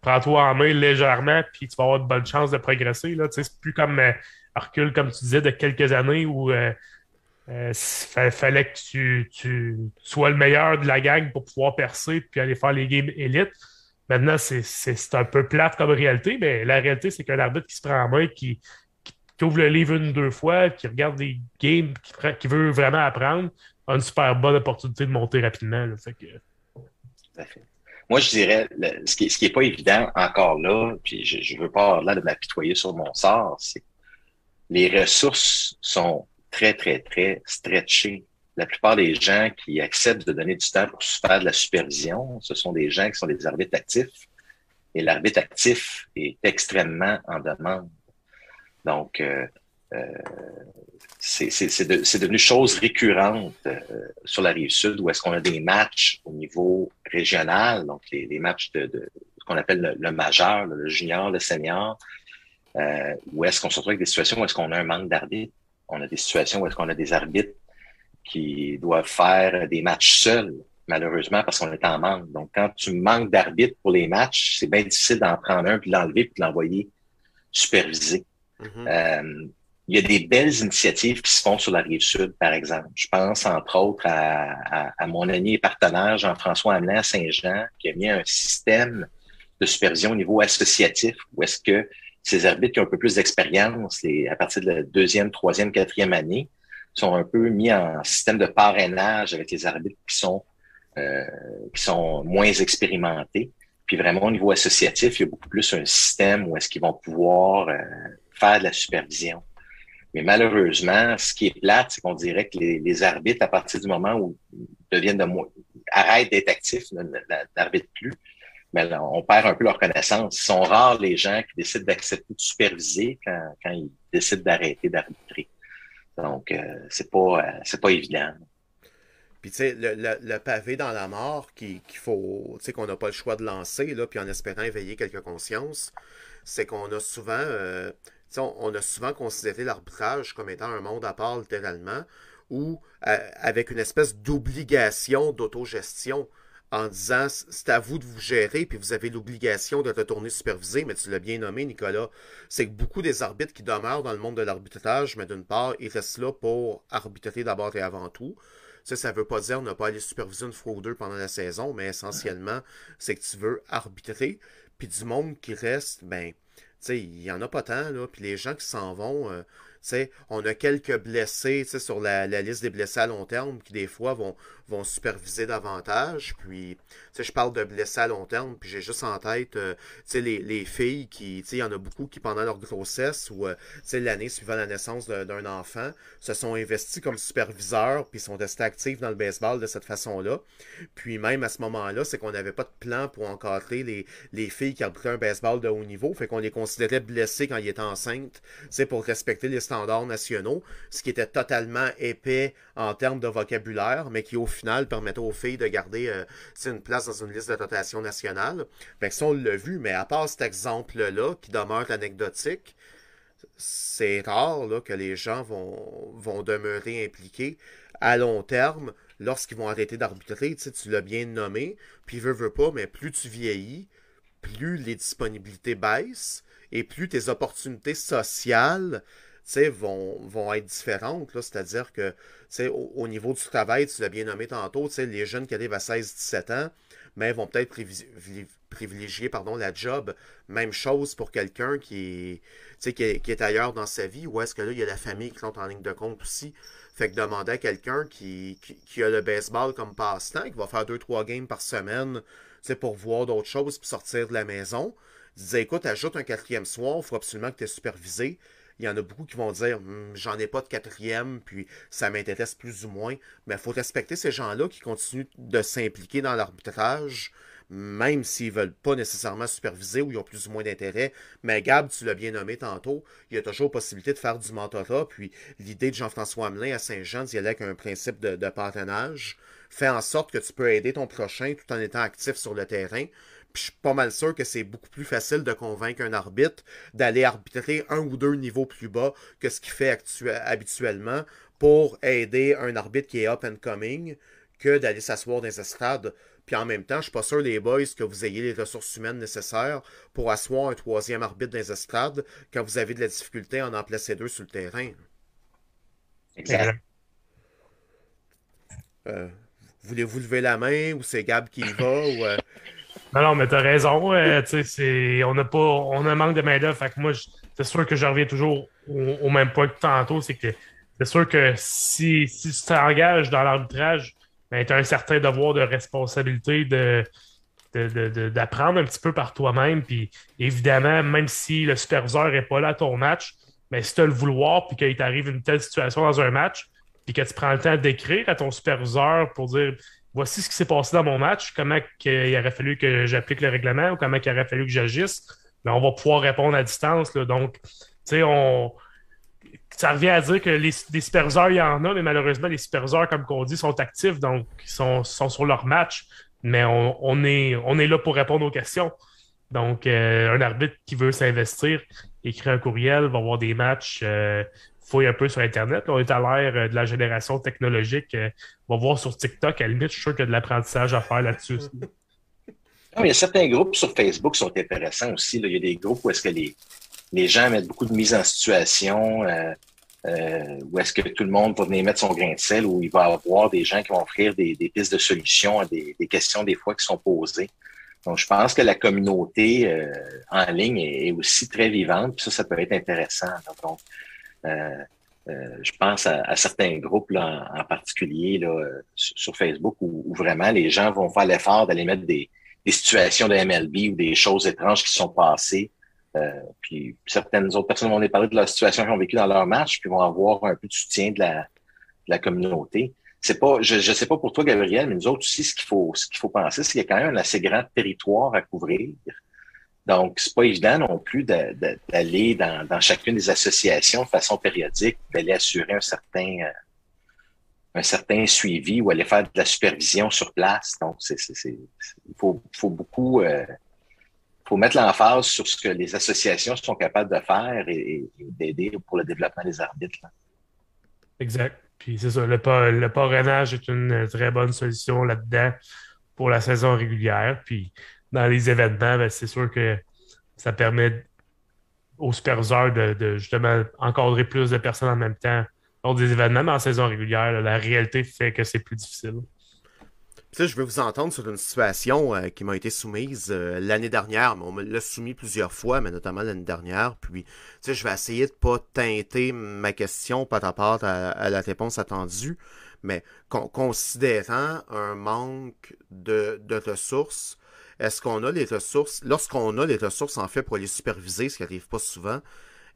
Speaker 2: prends-toi en main légèrement, puis tu vas avoir de bonnes chances de progresser. Là. C'est plus comme euh, recul, comme tu disais, de quelques années où il euh, euh, fallait que tu, sois le meilleur de la gang pour pouvoir percer puis aller faire les games élites. Maintenant, c'est un peu plate comme réalité, mais la réalité, c'est qu'un arbitre qui se prend en main, qui, ouvre le livre une ou deux fois, qui regarde des games, qui, veut vraiment apprendre, a une super bonne opportunité de monter rapidement.
Speaker 3: Moi, je dirais, ce qui n'est est pas évident encore là, puis je ne veux pas là de m'apitoyer sur mon sort, c'est les ressources sont très, très, très stretchées. La plupart des gens qui acceptent de donner du temps pour faire de la supervision, ce sont des gens qui sont des arbitres actifs. Et l'arbitre actif est extrêmement en demande. Donc, euh, euh, c'est de, devenu chose récurrente euh, sur la rive sud où est-ce qu'on a des matchs au niveau régional, donc les, les matchs de, de ce qu'on appelle le, majeur, le junior, le senior. euh, où est-ce qu'on se retrouve avec des situations où est-ce qu'on a un manque d'arbitres. On a des situations où est-ce qu'on a des arbitres qui doivent faire des matchs seuls, malheureusement, parce qu'on est en manque. Donc, quand tu manques d'arbitres pour les matchs, c'est bien difficile d'en prendre un, puis l'enlever, puis de l'envoyer superviser. Mm-hmm. euh, il y a des belles initiatives qui se font sur la rive sud, par exemple. Je pense, entre autres, à, à, mon ami et partenaire Jean-François Hamelin à Saint-Jean, qui a mis un système de supervision au niveau associatif, où est-ce que ces arbitres qui ont un peu plus d'expérience, à partir de la deuxième, troisième, quatrième année, sont un peu mis en système de parrainage avec les arbitres qui sont euh, qui sont moins expérimentés. Puis vraiment au niveau associatif, il y a beaucoup plus un système où est-ce qu'ils vont pouvoir euh, faire de la supervision. Mais malheureusement, ce qui est plate, c'est qu'on dirait que les, arbitres, à partir du moment où ils deviennent de moins, arrêtent d'être actifs, n'arbitrent plus, mais on perd un peu leur connaissance. Ils sont rares les gens qui décident d'accepter de superviser quand, ils décident d'arrêter d'arbitrer. Donc, euh, c'est pas euh, c'est pas évident.
Speaker 1: Puis, tu sais, le, pavé dans la mort qu'il faut, tu sais, qu'on n'a pas le choix de lancer, puis en espérant éveiller quelques consciences, c'est qu'on a souvent, euh, on, a souvent considéré l'arbitrage comme étant un monde à part, littéralement, ou euh, avec une espèce d'obligation d'autogestion en disant c'est à vous de vous gérer, puis vous avez l'obligation de retourner superviser, mais tu l'as bien nommé, Nicolas, c'est que beaucoup des arbitres qui demeurent dans le monde de l'arbitrage, mais d'une part, ils restent là pour arbitrer d'abord et avant tout. Ça, ça veut pas dire ne pas aller superviser une fois pendant la saison, mais essentiellement, c'est que tu veux arbitrer, puis du monde qui reste, ben, il n'y en a pas tant, là. Puis les gens qui s'en vont, euh, on a quelques blessés sur la, liste des blessés à long terme qui, des fois, vont, vont superviser davantage. Puis, je parle de blessés à long terme, puis j'ai juste en tête euh, les, les filles qui, il y en a beaucoup qui, pendant leur grossesse ou euh, l'année suivant la naissance d'un enfant, se sont investis comme superviseurs, puis sont restés actifs dans le baseball de cette façon-là. Puis, même à ce moment-là, c'est qu'on n'avait pas de plan pour encadrer les, les filles qui arbitraient un baseball de haut niveau, fait qu'on les considérait blessés quand ils étaient enceintes, pour respecter les standards nationaux, ce qui était totalement épais en termes de vocabulaire, mais qui au final permettait aux filles de garder euh, une place dans une liste de rotation nationale. Ben, on l'a vu, mais à part cet exemple-là, qui demeure anecdotique, c'est rare que les gens vont, demeurer impliqués à long terme lorsqu'ils vont arrêter d'arbitrer. Tu, tu l'as bien nommé, puis veut, veut pas, mais plus tu vieillis, plus les disponibilités baissent et plus tes opportunités sociales vont, vont être différentes. C'est-à-dire que au, au, niveau du travail, tu l'as bien nommé tantôt, les jeunes qui arrivent à 16-17 ans, mais vont peut-être privilégier pardon, la job. Même chose pour quelqu'un qui est, qui, qui est ailleurs dans sa vie, ou est-ce que là, il y a la famille qui compte en ligne de compte aussi. Fait que demander à quelqu'un qui, qui, a le baseball comme passe-temps, qui va faire 2-3 games par semaine pour voir d'autres choses puis sortir de la maison, disait écoute, ajoute un quatrième soir, il faut absolument que tu es supervisé il y en a beaucoup qui vont dire hmm, j'en ai pas de quatrième, puis ça m'intéresse plus ou moins. Mais il faut respecter ces gens-là qui continuent de s'impliquer dans l'arbitrage, même s'ils veulent pas nécessairement superviser ou ils ont plus ou moins d'intérêt. Mais Gab, tu l'as bien nommé tantôt, il y a toujours possibilité de faire du mentorat. Puis l'idée de Jean-François Hamelin à Saint-Jean d'y aller avec un principe de, de partenage fait en sorte que tu peux aider ton prochain tout en étant actif sur le terrain je suis pas mal sûr que c'est beaucoup plus facile de convaincre un arbitre d'aller arbitrer un ou deux niveaux plus bas que ce qu'il fait habituellement pour aider un arbitre qui est up and coming que d'aller s'asseoir dans les estrades. Puis en même temps, je suis pas sûr, les boys, que vous ayez les ressources humaines nécessaires pour asseoir un troisième arbitre dans les estrades quand vous avez de la difficulté à en placer deux sur le terrain.
Speaker 3: Exact.
Speaker 1: Euh, voulez-vous lever la main ou c'est Gab qui y va ou, euh,
Speaker 2: Non, non, mais t'as raison. Euh, on a pas, on a un manque de main-d'œuvre. Fait que moi, c'est sûr que je reviens toujours au, même point que tantôt. C'est que c'est sûr que si, si tu t'engages dans l'arbitrage, ben, tu as un certain devoir de responsabilité de, d'apprendre un petit peu par toi-même. Puis évidemment, même si le superviseur n'est pas là à ton match, mais ben, si tu as le vouloir puis qu'il t'arrive une telle situation dans un match, puis que tu prends le temps d'écrire à ton superviseur pour dire voici ce qui s'est passé dans mon match, comment il aurait fallu que j'applique le règlement ou comment il aurait fallu que j'agisse, mais on va pouvoir répondre à distance. Donc, tu sais, on. Ça revient à dire que les, superviseurs, il y en a, mais malheureusement, les superviseurs, comme on dit, sont actifs, donc ils sont, sur leur match, mais on, est, on là pour répondre aux questions. Donc, euh, un arbitre qui veut s'investir, écrit un courriel, va voir des matchs, euh, fouille un peu sur Internet. on est à l'ère euh, de la génération technologique. Euh, on va voir sur TikTok, à la limite, je suis sûr qu'il y a de l'apprentissage à faire là-dessus. <laughs>
Speaker 3: il y a certains groupes sur Facebook qui sont intéressants aussi. Il y a des groupes où est-ce que les, les gens mettent beaucoup de mise en situation, euh, où est-ce que tout le monde va venir mettre son grain de sel, où il va y avoir des gens qui vont offrir des, pistes de solutions à des, questions des fois qui sont posées. Donc, je pense que la communauté en ligne est, aussi très vivante, puis ça, ça peut être intéressant. Donc, je pense à, certains groupes là, en, particulier là, sur, Facebook où, vraiment les gens vont faire l'effort d'aller mettre des, situations de MLB ou des choses étranges qui sont passées. Euh, puis certaines autres personnes vont aller parler de leur situation qu'ils ont vécu dans leur match, puis vont avoir un peu de soutien de la, de la communauté. C'est pas, je ne sais pas pour toi, Gabriel, mais nous autres aussi, ce qu'il faut, ce qu'il faut penser, c'est qu'il y a quand même un assez grand territoire à couvrir. Donc, c'est pas évident non plus d'aller dans, chacune des associations de façon périodique, d'aller assurer un certain, euh, un certain suivi ou aller faire de la supervision sur place. Donc, il faut, beaucoup, euh, faut mettre l'emphase sur ce que les associations sont capables de faire et, d'aider pour le développement des arbitres.
Speaker 2: Exact. Puis c'est ça, le, le parrainage est une très bonne solution là-dedans pour la saison régulière. Puis dans les événements, ben, c'est sûr que ça permet aux superviseurs de, justement encadrer plus de personnes en même temps lors des événements, mais en saison régulière, la réalité fait que c'est plus difficile.
Speaker 1: je vais vous entendre sur une situation euh, qui m'a été soumise euh, l'année dernière, mais on me l'a soumis plusieurs fois, mais notamment l'année dernière. Puis, je vais essayer de ne pas teinter ma question par rapport à la réponse attendue, mais considérant un manque de ressources, est-ce qu'on a les ressources, lorsqu'on a les ressources en fait pour les superviser, ce qui n'arrive pas souvent,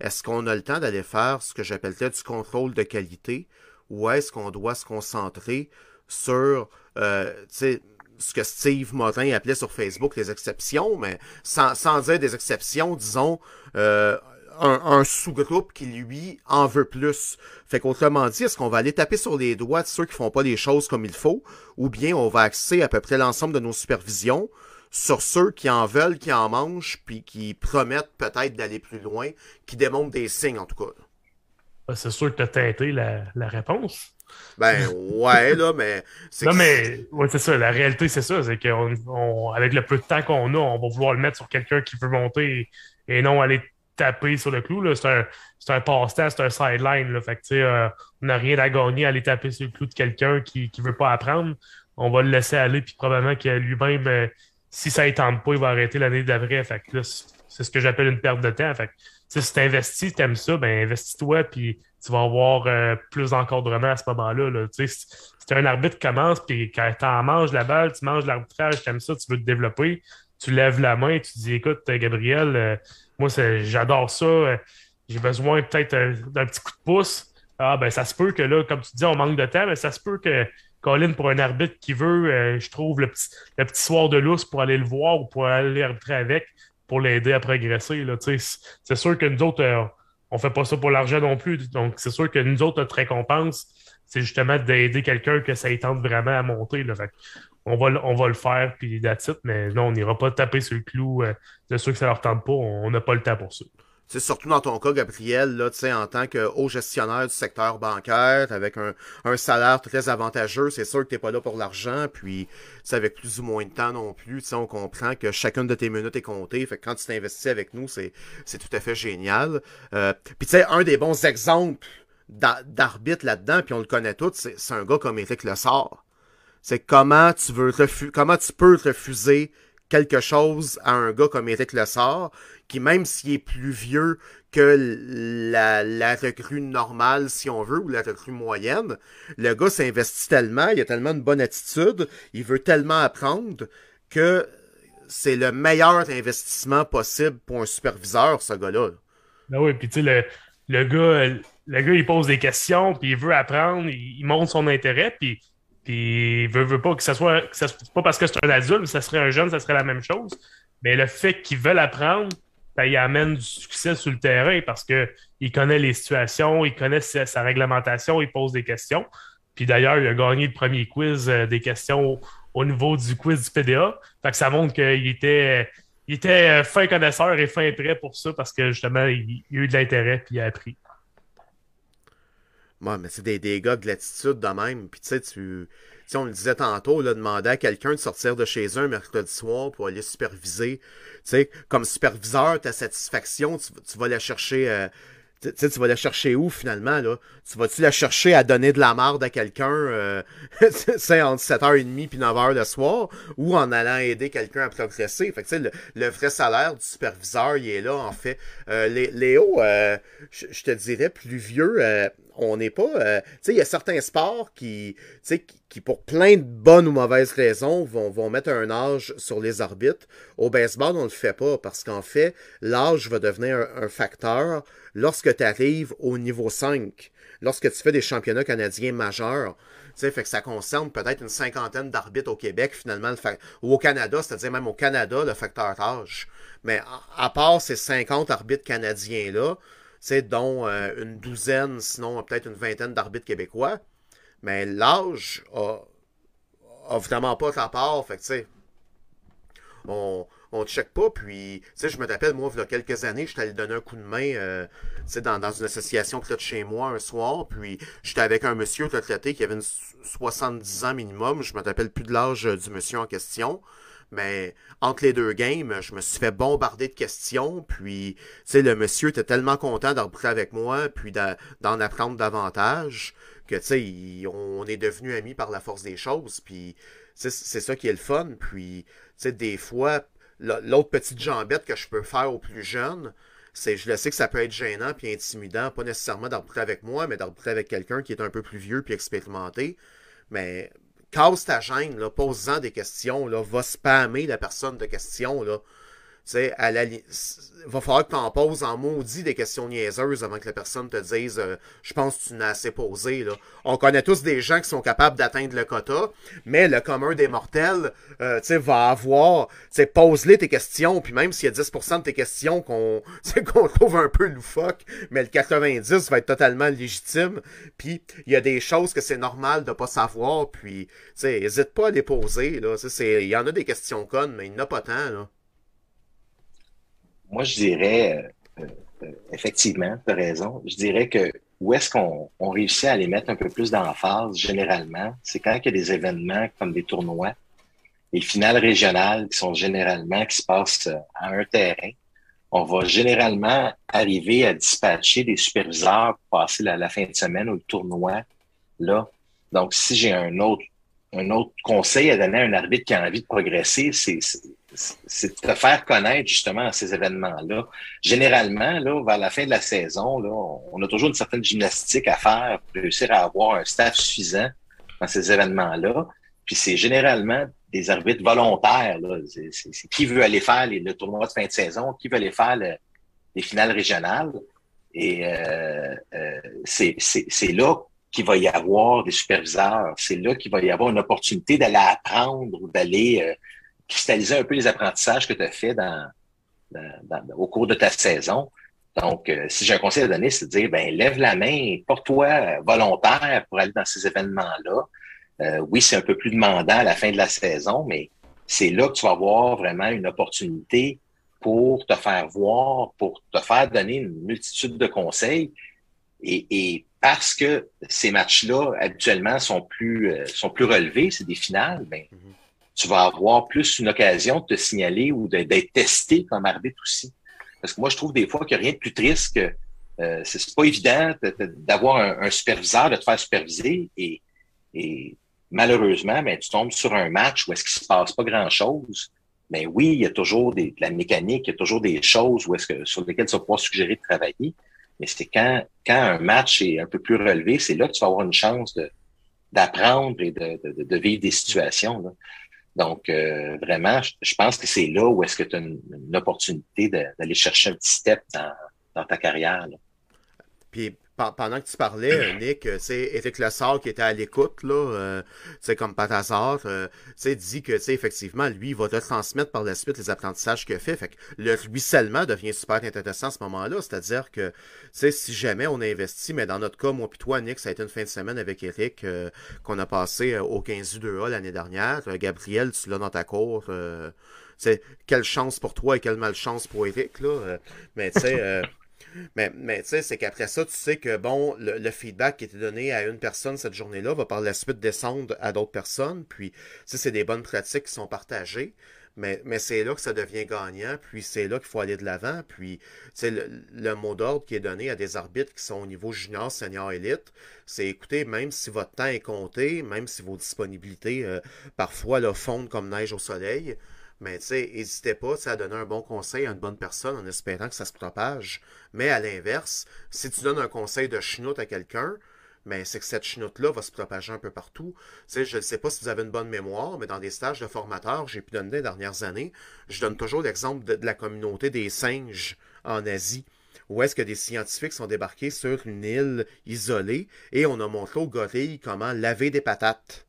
Speaker 1: est-ce qu'on a le temps d'aller faire ce que j'appellerais du contrôle de qualité ou est-ce qu'on doit se concentrer sur euh, ce que Steve Motin appelait sur Facebook les exceptions, mais sans, dire des exceptions, disons euh, un, sous-groupe qui, lui, en veut plus. Fait qu'autrement dit, est-ce qu'on va aller taper sur les doigts de ceux qui font pas les choses comme il faut, ou bien on va axer à peu près l'ensemble de nos supervisions sur ceux qui en veulent, qui en mangent, puis qui promettent peut-être d'aller plus loin, qui démontrent des signes en tout cas.
Speaker 2: Ben, c'est sûr que tu as teinté la, réponse.
Speaker 1: Ben ouais, là, mais.
Speaker 2: Non, mais ouais, c'est ça. La réalité, c'est ça. C'est qu'avec le peu de temps qu'on a, on va vouloir le mettre sur quelqu'un qui veut monter et, non aller taper sur le clou. C'est un, un passe-temps, c'est un sideline. Fait que, euh, on n'a rien à gagner à aller taper sur le clou de quelqu'un qui ne veut pas apprendre. On va le laisser aller, puis probablement qu'il lui-même euh, si ça ne pas, il va arrêter l'année d'après. Fait que c'est ce que j'appelle une perte de temps. Fait que, si tu investis, tu aimes ça, ben investis-toi, puis tu vas avoir euh, plus d'encadrement à ce moment-là. Là. Si, un arbitre qui commence, puis quand tu en manges la balle, tu manges l'arbitrage, tu aimes ça, tu veux te développer, tu lèves la main, tu dis Écoute, Gabriel, euh, moi, j'adore ça, euh, j'ai besoin peut-être d'un petit coup de pouce. Ah, ben, ça se peut que là, comme tu dis, on manque de temps, mais ça se peut que Colin, pour un arbitre qui veut, euh, je trouve le petit, soir de lousse pour aller le voir ou pour aller arbitrer avec, pour l'aider à progresser. C'est sûr que nous autres, euh, on ne fait pas ça pour l'argent non plus. Donc, c'est sûr que nous autres, notre récompense, c'est justement d'aider quelqu'un que ça tente vraiment à monter. Là. on, va, le faire, puis that's mais non, on n'ira pas taper sur le clou euh, de ceux que ça leur tente pas. On n'a pas le temps pour ça
Speaker 1: surtout dans ton cas, Gabriel, là, en tant que haut gestionnaire du secteur bancaire, avec un, salaire très avantageux, c'est sûr que tu n'es pas là pour l'argent, puis avec plus ou moins de temps non plus, on comprend que chacune de tes minutes est comptée. Fait que quand tu t'investis avec nous, c'est tout à fait génial. Euh, puis tu un des bons exemples d'arbitre là-dedans, puis on le connaît tous, c'est un gars comme Eric Lessard. C'est comment tu veux comment tu peux refuser quelque chose à un gars comme Eric Lessard, qui même s'il est plus vieux que la, recrue normale, si on veut, ou la recrue moyenne, le gars s'investit tellement, il a tellement une bonne attitude, il veut tellement apprendre que c'est le meilleur investissement possible pour un superviseur, ce gars-là.
Speaker 2: Ben oui, puis tu sais, le, le, gars, le gars, il pose des questions, puis il veut apprendre, il, montre son intérêt, puis puis, veut, veut pas que ce soit, que soit pas parce que c'est un adulte, mais ça serait un jeune, ça serait la même chose. Mais le fait qu'ils veulent apprendre, ben, il amène du succès sur le terrain parce qu'il connaît les situations, il connaît sa, réglementation, il pose des questions. Puis d'ailleurs, il a gagné le premier quiz euh, des questions au, niveau du quiz du PDA. Fait que ça montre qu'il était, il était fin connaisseur et fin prêt pour ça parce que justement, il, il a eu de l'intérêt puis il a appris.
Speaker 1: Ouais, mais c'est des, des de l'attitude de même. Puis tu sais, tu. on le disait tantôt, là, demander à quelqu'un de sortir de chez eux un mercredi soir pour aller superviser. Tu sais, comme superviseur, ta satisfaction, tu, tu vas la chercher. Euh, tu sais, tu vas la chercher où finalement, là? Tu vas-tu la chercher à donner de la marde à quelqu'un, euh, <laughs> entre 7h30 puis 9h le soir, ou en allant aider quelqu'un à progresser? Fait que, tu sais, le, le, vrai salaire du superviseur, il est là, en fait. Euh, Léo, euh, je te dirais, plus vieux, euh, on n'est pas. Euh, tu sais, il y a certains sports qui, qui, qui, pour plein de bonnes ou mauvaises raisons, vont, mettre un âge sur les arbitres. Au baseball, on le fait pas parce qu'en fait, l'âge va devenir un, facteur lorsque tu arrives au niveau 5, lorsque tu fais des championnats canadiens majeurs. Tu sais, fait que ça concerne peut-être une cinquantaine d'arbitres au Québec, finalement, le ou au Canada, c'est-à-dire même au Canada, le facteur âge. Mais à, à part ces 50 arbitres canadiens-là, c'est dont euh, une douzaine, sinon peut-être une vingtaine d'arbitres québécois. Mais l'âge a, a vraiment pas rapport. Fait tu sais, on on check pas. Puis, tu sais, je me rappelle, moi, il y a quelques années, j'étais allé donner un coup de main, euh, dans, dans, une association près de chez moi un soir. Puis, j'étais avec un monsieur retraité qui avait une 70 ans minimum. Je me rappelle plus de l'âge du monsieur en question. Mais entre les deux games, je me suis fait bombarder de questions. Puis, tu sais, le monsieur était tellement content d'arbitrer avec moi, puis d'en apprendre davantage, que, tu sais, on est devenus amis par la force des choses. Puis, c'est ça qui est le fun. Puis, tu sais, des fois, l'autre petite jambette que je peux faire aux plus jeunes, c'est, je le sais que ça peut être gênant puis intimidant, pas nécessairement d'arbitrer avec moi, mais d'arbitrer avec quelqu'un qui est un peu plus vieux puis expérimenté. Mais casse ta gêne, pose-en des questions, là, va spammer la personne de questions, là sais, à la va falloir que tu en poses en maudit des questions niaiseuses avant que la personne te dise euh, je pense que tu n'as assez posé. Là. On connaît tous des gens qui sont capables d'atteindre le quota, mais le commun des mortels euh, va avoir pose-les tes questions, puis même s'il y a 10% de tes questions qu'on <laughs> qu'on trouve un peu loufoque, mais le 90% va être totalement légitime. Puis il y a des choses que c'est normal de pas savoir, puis hésite pas à les poser. Il y en a des questions connes, mais il n'y en a pas tant. Là
Speaker 3: moi, je dirais, euh, euh, effectivement, tu as raison, je dirais que où est-ce qu'on on réussit à les mettre un peu plus d'emphase, généralement, c'est quand il y a des événements comme des tournois, les finales régionales qui sont généralement, qui se passent euh, à un terrain, on va généralement arriver à dispatcher des superviseurs pour passer la, la fin de semaine ou le tournoi là. Donc, si j'ai un autre, un autre conseil à donner à un arbitre qui a envie de progresser, c'est c'est de te faire connaître justement ces événements-là. Généralement, là, vers la fin de la saison, là, on a toujours une certaine gymnastique à faire pour réussir à avoir un staff suffisant dans ces événements-là. Puis c'est généralement des arbitres volontaires. C'est qui veut aller faire les, le tournoi de fin de saison, qui veut aller faire les finales régionales. Et euh, euh, c'est là qu'il va y avoir des superviseurs. C'est là qu'il va y avoir une opportunité d'aller apprendre ou d'aller euh, cristalliser un peu les apprentissages que tu as fait dans, au cours de ta saison. Donc, euh, si j'ai un conseil à donner, c'est de dire, ben, lève la main, porte-toi volontaire pour aller dans ces événements-là. Euh, oui, c'est un peu plus demandant à la fin de la saison, mais c'est là que tu vas avoir vraiment une opportunité pour te faire voir, pour te faire donner une multitude de conseils. Et, parce que ces matchs-là, habituellement, sont plus, euh, sont plus relevés, c'est des finales, ben, mm-hmm tu vas avoir plus une occasion de te signaler ou d'être testé comme arbitre aussi. Parce que moi, je trouve des fois qu'il n'y a rien de plus triste que euh, c'est pas évident d'avoir un, superviseur, de te faire superviser et, et malheureusement, ben, tu tombes sur un match où est-ce qu'il se passe pas grand-chose. Mais oui, il y a toujours des, de la mécanique, il y a toujours des choses où est-ce que, sur lesquelles tu vas pouvoir suggérer de travailler. Mais c'est quand, quand un match est un peu plus relevé, c'est là que tu vas avoir une chance d'apprendre et de, de, de, vivre des situations. Là. Donc, euh, vraiment, je, pense que c'est là où est-ce que tu as une, opportunité d'aller chercher un petit step dans, ta carrière.
Speaker 1: Pendant que tu parlais, euh, Nick, c'est euh, Eric Lessard qui était à l'écoute, là, euh, c'est comme par hasard, euh, dit que, effectivement, lui, il va te transmettre par la suite les apprentissages qu'il fait. Fait que le ruissellement devient super intéressant à ce moment-là. C'est-à-dire que, si jamais on a investi, mais dans notre cas, moi puis toi, Nick, ça a été une fin de semaine avec Eric qu'on a passé au 15 U2A l'année dernière. Gabriel, tu l'as dans ta cour c'est quelle chance pour toi et quelle malchance pour Eric, là. mais tu sais. Mais, tu sais, c'est qu'après ça, tu sais que bon, le, feedback qui était donné à une personne cette journée-là va par la suite descendre à d'autres personnes. Puis, c'est des bonnes pratiques qui sont partagées. Mais, c'est là que ça devient gagnant, puis c'est là qu'il faut aller de l'avant. Puis, c'est le, le, mot d'ordre qui est donné à des arbitres qui sont au niveau junior, senior, élite, c'est écoutez, même si votre temps est compté, même si vos disponibilités euh, parfois le fondent comme neige au soleil, mais tu sais, n'hésitez pas à donner un bon conseil à une bonne personne en espérant que ça se propage. Mais à l'inverse, si tu donnes un conseil de chenoute à quelqu'un, mais c'est que cette chenoute-là va se propager un peu partout. Tu je ne sais pas si vous avez une bonne mémoire, mais dans des stages de formateurs, j'ai pu donner les dernières années, je donne toujours l'exemple de, la communauté des singes en Asie où est-ce que des scientifiques sont débarqués sur une île isolée et on a montré aux gorilles comment laver des patates.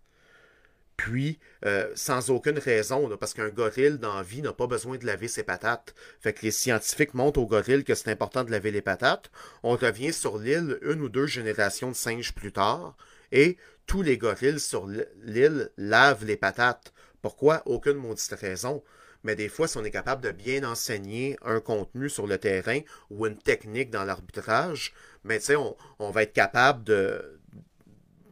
Speaker 1: Puis, euh, sans aucune raison, parce qu'un gorille dans la vie n'a pas besoin de laver ses patates. Fait que les scientifiques montrent au gorille que c'est important de laver les patates. On revient sur l'île une ou deux générations de singes plus tard, et tous les gorilles sur l'île lavent les patates. Pourquoi? Aucune maudite raison. Mais des fois, si on est capable de bien enseigner un contenu sur le terrain ou une technique dans l'arbitrage, mais sais, on va être capable de,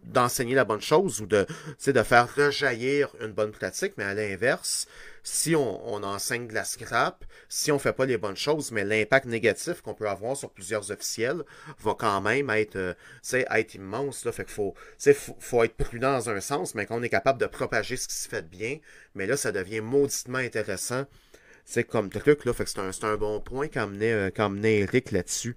Speaker 1: d'enseigner la bonne chose ou de, de faire rejaillir une bonne pratique, mais à l'inverse, si on, on, enseigne de la scrap, si on fait pas les bonnes choses, mais l'impact négatif qu'on peut avoir sur plusieurs officiels va quand même être, euh, être immense. Là. Fait qu'il faut, faut, faut être prudent dans un sens, mais qu'on est capable de propager ce qui se fait bien, mais là, ça devient mauditement intéressant. C'est comme truc, là. Fait que c'est un, un, bon point qu'amenait euh, Eric là-dessus.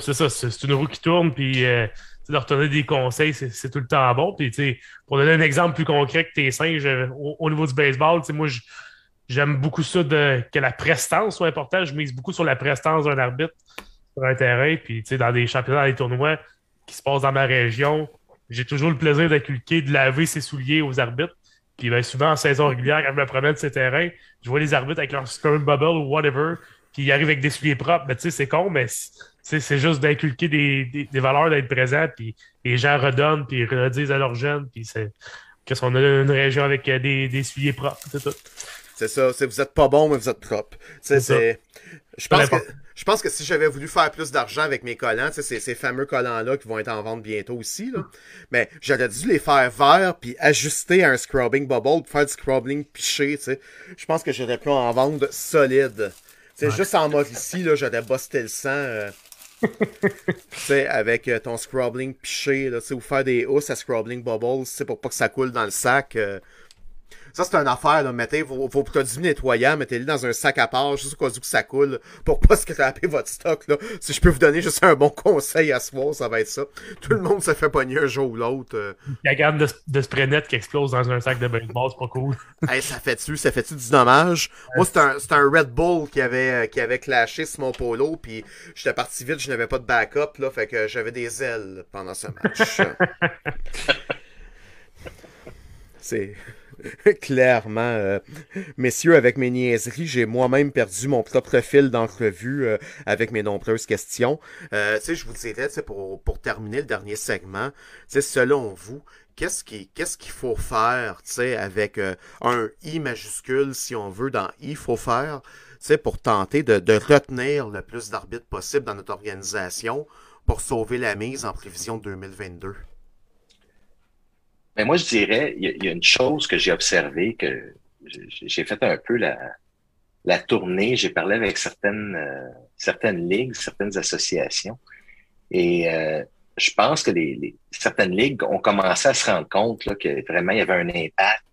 Speaker 2: C'est ça, c'est une roue qui tourne, puis euh, leur donner des conseils, c'est tout le temps bon. Puis, pour donner un exemple plus concret que tes singes euh, au, niveau du baseball, moi, j'aime beaucoup ça de, que la prestance soit importante. Je mise beaucoup sur la prestance d'un arbitre sur un terrain. Puis, dans des championnats, dans des tournois qui se passent dans ma région, j'ai toujours le plaisir d'inculquer, de laver ses souliers aux arbitres. Puis ben, souvent, en saison régulière, quand je me promène de ces terrains, je vois les arbitres avec leur scrum bubble ou whatever, puis ils arrivent avec des souliers propres. Mais tu sais, c'est con, mais c'est juste d'inculquer des, valeurs, d'être présent, puis les gens redonnent, puis redisent à leurs jeunes, puis c'est qu'est-ce qu'on a une région avec euh, des, des souliers propres, c'est tout.
Speaker 1: C'est ça, c'est vous êtes pas bon, mais vous êtes propre. C'est je pense que je pense que si j'avais voulu faire plus d'argent avec mes collants, ces, ces fameux collants-là qui vont être en vente bientôt aussi, là, mais j'aurais dû les faire verts puis ajuster à un scrubbing bubble pour faire du scrubbing piché, tu sais. Je pense que j'aurais pu en vendre solide. C'est juste en ici, là, j'aurais busté le sang. Euh, sais, avec euh, ton scrubbing piché, là, ou faire des housses à scrubbing bubbles, pour pas que ça coule dans le sac. Euh, ça, c'est une affaire, là. Mettez vos, vos produits nettoyants, mettez-les dans un sac à part, juste au cas où que ça coule, pour pas <laughs> scraper votre stock, là. Si je peux vous donner juste un bon conseil à ce soir, ça va être ça. Tout le monde se fait pogner un jour ou l'autre. Euh.
Speaker 2: La gamme de, de spray net qui explose dans un sac de baseball, c'est pas cool. <laughs>
Speaker 1: hey, ça fait-tu, ça fait-tu du dommage? Moi, c'est un, un Red Bull qui avait, euh, qui avait clashé sur mon polo, puis j'étais parti vite, je n'avais pas de backup, là, fait que j'avais des ailes pendant ce match. <laughs> c'est... <laughs> Clairement. Euh, messieurs, avec mes niaiseries, j'ai moi-même perdu mon propre fil d'entrevue euh, avec mes nombreuses questions. Euh, je vous dirais, pour, pour terminer le dernier segment, tu selon vous, qu'est-ce qu'il qu'est-ce qu'il faut faire, tu avec un I majuscule, si on veut, dans I, faut faire, tu pour tenter de, de retenir le plus d'arbitres possible dans notre organisation pour sauver la mise en prévision 2022?
Speaker 3: Mais moi, je dirais, il y, a une chose que j'ai observée, que j'ai fait un peu la, la tournée, j'ai parlé avec certaines, euh, certaines ligues, certaines associations, et euh, je pense que les, certaines ligues ont commencé à se rendre compte là, que vraiment il y avait un impact,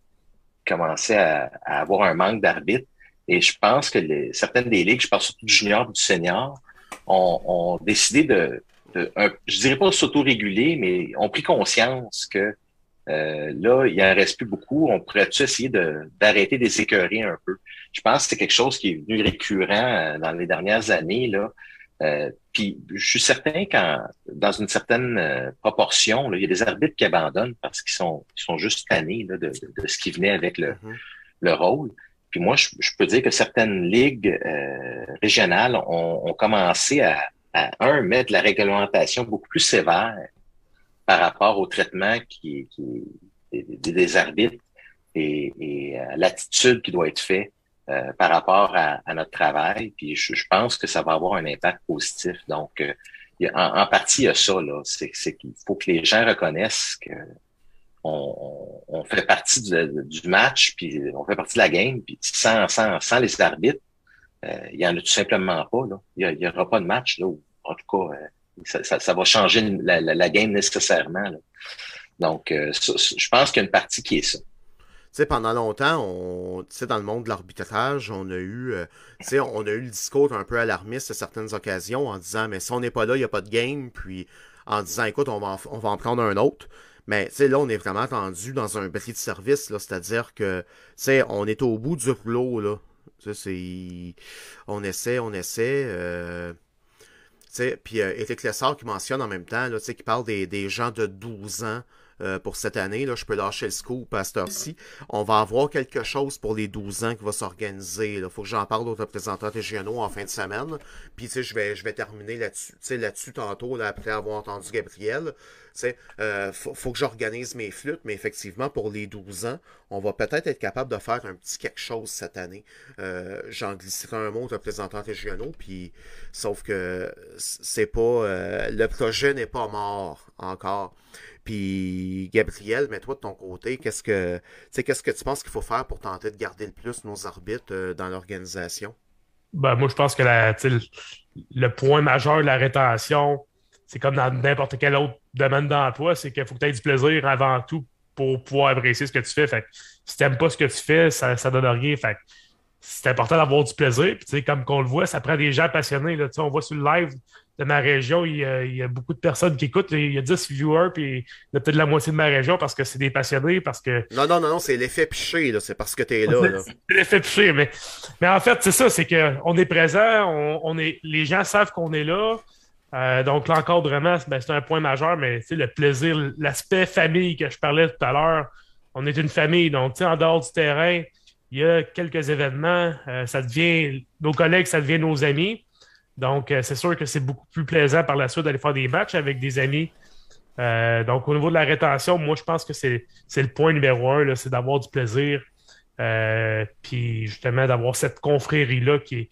Speaker 3: commençait à, à avoir un manque d'arbitres, et je pense que les, certaines des ligues, je parle surtout du junior, du senior, ont, ont décidé de, de un, je dirais pas s'auto-réguler, mais ont pris conscience que euh, là, il en reste plus beaucoup. On pourrait-tu essayer d'arrêter des écœurer un peu? Je pense que c'est quelque chose qui est venu récurrent euh, dans les dernières années. Là. Euh, puis je suis certain qu'en dans une certaine proportion, là, il y a des arbitres qui abandonnent parce qu'ils sont, ils sont juste tannés là, de, de, ce qui venait avec le, mm-hmm. le rôle. Puis moi, je, peux dire que certaines ligues régionales ont, ont commencé à, à, un, mettre la réglementation beaucoup plus sévère par rapport au traitement qui, qui des, des, arbitres. et, l'attitude qui doit être faite par rapport à, notre travail. Puis je, pense que ça va avoir un impact positif. Donc, en, partie, il y a ça, là. C'est, qu'il faut que les gens reconnaissent que on, fait partie du, match, puis on fait partie de la game, puis sans, sans, sans les arbitres, euh, il y en a tout simplement pas. Là. Il n'y aura pas de match. Là, en tout cas, euh, ça, va changer la, game nécessairement. Donc, euh, je pense qu'il y a une partie qui est ça.
Speaker 1: Tu sais, pendant longtemps, on, dans le monde de l'arbitrage, on a eu, on a eu le discours un peu alarmiste à certaines occasions en disant, mais si on n'est pas là, il n'y a pas de game, puis en disant, écoute, on va en, on va en prendre un autre. Mais là, on est vraiment tendu dans un bris de service, c'est-à-dire que on est au bout du rouleau. Là. On essaie, on essaie. Euh... Puis euh, Eric Lessard qui mentionne en même temps, qui parle des, des gens de 12 ans euh, pour cette année. Là, je peux lâcher le scoop à cette heure-ci. On va avoir quelque chose pour les 12 ans qui va s'organiser. Il faut que j'en parle aux représentants régionaux en fin de semaine. Puis je vais, je vais terminer là-dessus, là-dessus tantôt, là, après avoir entendu Gabriel. Euh, faut, faut que j'organise mes flûtes, mais effectivement, pour les 12 ans, on va peut-être être capable de faire un petit quelque chose cette année. Euh, J'en glisserai un mot aux représentants régionaux, puis sauf que c'est pas. Euh, le projet n'est pas mort encore. Puis Gabriel, mais toi de ton côté, qu'est-ce que qu'est-ce que tu penses qu'il faut faire pour tenter de garder le plus nos arbitres euh, dans l'organisation?
Speaker 2: Ben, moi, je pense que le point majeur de la rétention, c'est comme dans n'importe quel autre domaine d'emploi, c'est qu'il faut que tu aies du plaisir avant tout pour pouvoir apprécier ce que tu fais. Si tu n'aimes pas ce que tu fais, ça ne donne rien. C'est important d'avoir du plaisir. Comme qu'on le voit, ça prend des gens passionnés. On voit sur le live, de ma région, il y, a, beaucoup de personnes qui écoutent. Il y a 10 viewers, puis il y a peut-être la moitié de ma région parce que c'est des passionnés, parce que...
Speaker 1: Non, non, non, non, c'est l'effet piché, là. C'est parce que tu es là. là. <laughs>
Speaker 2: c'est l'effet piché, mais, mais en fait, c'est ça, c'est qu'on est présent, on, est, les gens savent qu'on est là. Euh, donc, l'encadrement, ben, c'est un point majeur, mais le plaisir, l'aspect famille que je parlais tout à l'heure, on est une famille. Donc, en dehors du terrain, il y a quelques événements, euh, ça devient, nos collègues, ça devient nos amis. Donc, euh, c'est sûr que c'est beaucoup plus plaisant par la suite d'aller faire des matchs avec des amis. Euh, donc, au niveau de la rétention, moi, je pense que c'est le point numéro un, c'est d'avoir du plaisir. Euh, puis, justement, d'avoir cette confrérie-là qui est.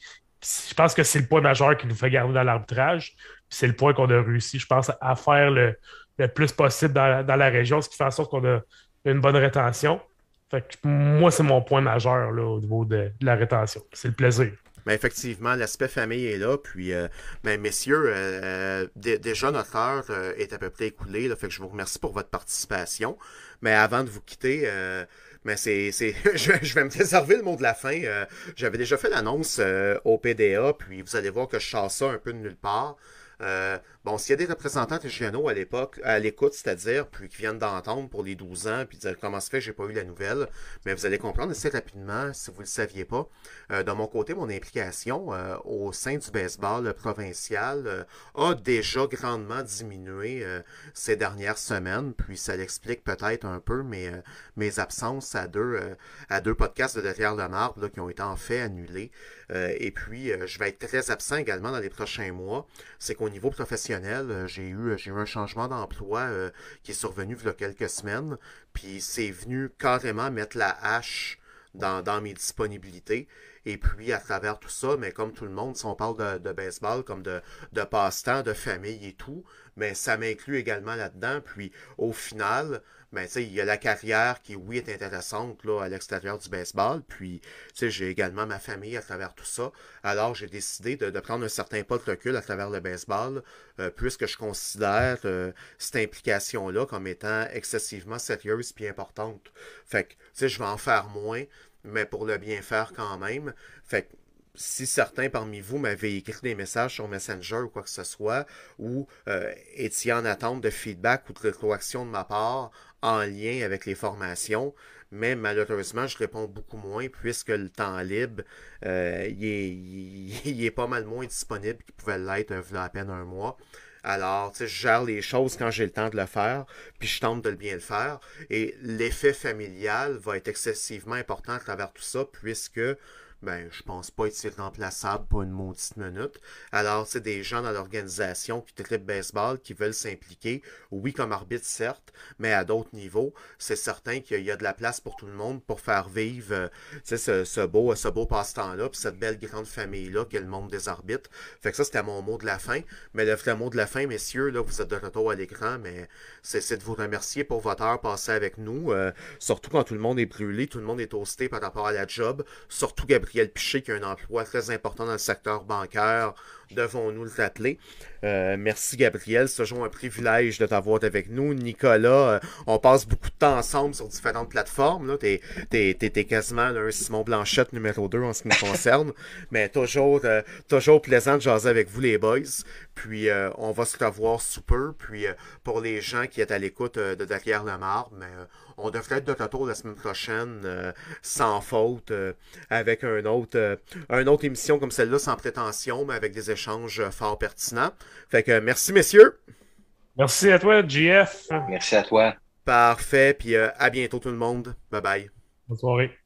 Speaker 2: Je pense que c'est le point majeur qui nous fait garder dans l'arbitrage. c'est le point qu'on a réussi, je pense, à faire le, plus possible dans, la région, ce qui fait en sorte qu'on a une bonne rétention. Fait que moi, c'est mon point majeur au niveau de la rétention. C'est le plaisir.
Speaker 1: Mais effectivement, l'aspect famille est là. Puis, euh, messieurs, euh, euh, déjà notre heure est à peu près écoulée. Là, fait que je vous remercie pour votre participation. Mais avant de vous quitter, mais c'est, <laughs> je, vais me réserver le mot de la fin. j'avais déjà fait l'annonce au PDA, puis vous allez voir que je chasse ça un peu de nulle part. Euh, bon, s'il y a des représentants régionaux à l'époque, à l'écoute, c'est-à-dire, puis qui viennent d'entendre pour les 12 ans, puis dire comment se fait, j'ai pas eu la nouvelle, mais vous allez comprendre assez rapidement, si vous ne le saviez pas. Euh, de mon côté, mon implication euh, au sein du baseball provincial a déjà grandement diminué ces dernières semaines, puis ça l'explique peut-être un peu mes, mes absences à deux, à deux podcasts de Derrière le Marbre qui ont été en fait annulés. et puis, je vais être très absent également dans les prochains mois. C'est au niveau professionnel, euh, j'ai eu, un changement d'emploi euh, qui est survenu il y a quelques semaines, puis c'est venu carrément mettre la hache dans, dans, mes disponibilités. Et puis, à travers tout ça, mais comme tout le monde, si on parle de, de baseball, comme de, de passe-temps, de famille et tout, mais ça m'inclut également là-dedans. Puis, au final, ben, il y a la carrière qui, oui, est intéressante là, à l'extérieur du baseball. Puis, j'ai également ma famille à travers tout ça. Alors, j'ai décidé de, prendre un certain pas de recul à travers le baseball, euh, puisque je considère euh, cette implication-là comme étant excessivement sérieuse et importante. Fait que, tu sais, je vais en faire moins, mais pour le bien faire quand même. Fait que, si certains parmi vous m'avaient écrit des messages sur Messenger ou quoi que ce soit, ou euh, étiez en attente de feedback ou de rétroaction de ma part en lien avec les formations, mais malheureusement, je réponds beaucoup moins puisque le temps libre, euh, il, est, <laughs> pas mal moins disponible qu'il pouvait l'être a à peine un mois. Alors, tu sais, je gère les choses quand j'ai le temps de le faire, puis je tente de le bien le faire. Et l'effet familial va être excessivement important à travers tout ça, puisque ben, je pense pas être remplaçable pour une maudite minute. Alors, c'est des gens dans l'organisation qui traitent baseball, qui veulent s'impliquer. Oui, comme arbitre, certes, mais à d'autres niveaux. C'est certain qu'il y a de la place pour tout le monde pour faire vivre euh, ce, beau, ce beau passe-temps-là, puis cette belle grande famille-là qu'est le monde des arbitres. Fait que ça, c'était mon mot de la fin. Mais le vrai mot de la fin, messieurs, là, vous êtes de retour à l'écran, mais c'est de vous remercier pour votre heure passée avec nous. Euh, surtout quand tout le monde est brûlé, tout le monde est toasté par rapport à la job. Surtout Gabriel Piché qui a un emploi très important dans le secteur bancaire devons-nous le rappeler. Euh, merci Gabriel, c'est toujours un privilège de t'avoir avec nous. Nicolas, euh, on passe beaucoup de temps ensemble sur différentes plateformes. Tu es, quasiment un Simon Blanchette numéro 2 en ce qui me concerne. <laughs> Mais toujours, euh, toujours plaisant de jaser avec vous les boys. Puis on va se revoir sous peu. Puis pour les gens qui sont à l'écoute de derrière le marbre, mais on devrait être de retour la semaine prochaine sans faute avec un autre, une autre émission comme celle-là sans prétention, mais avec des échange fort pertinent. Fait que merci, messieurs.
Speaker 2: Merci à toi, JF.
Speaker 3: Merci à toi.
Speaker 1: Parfait. Puis euh, à bientôt, tout le monde. Bye bye.
Speaker 2: Bonne soirée.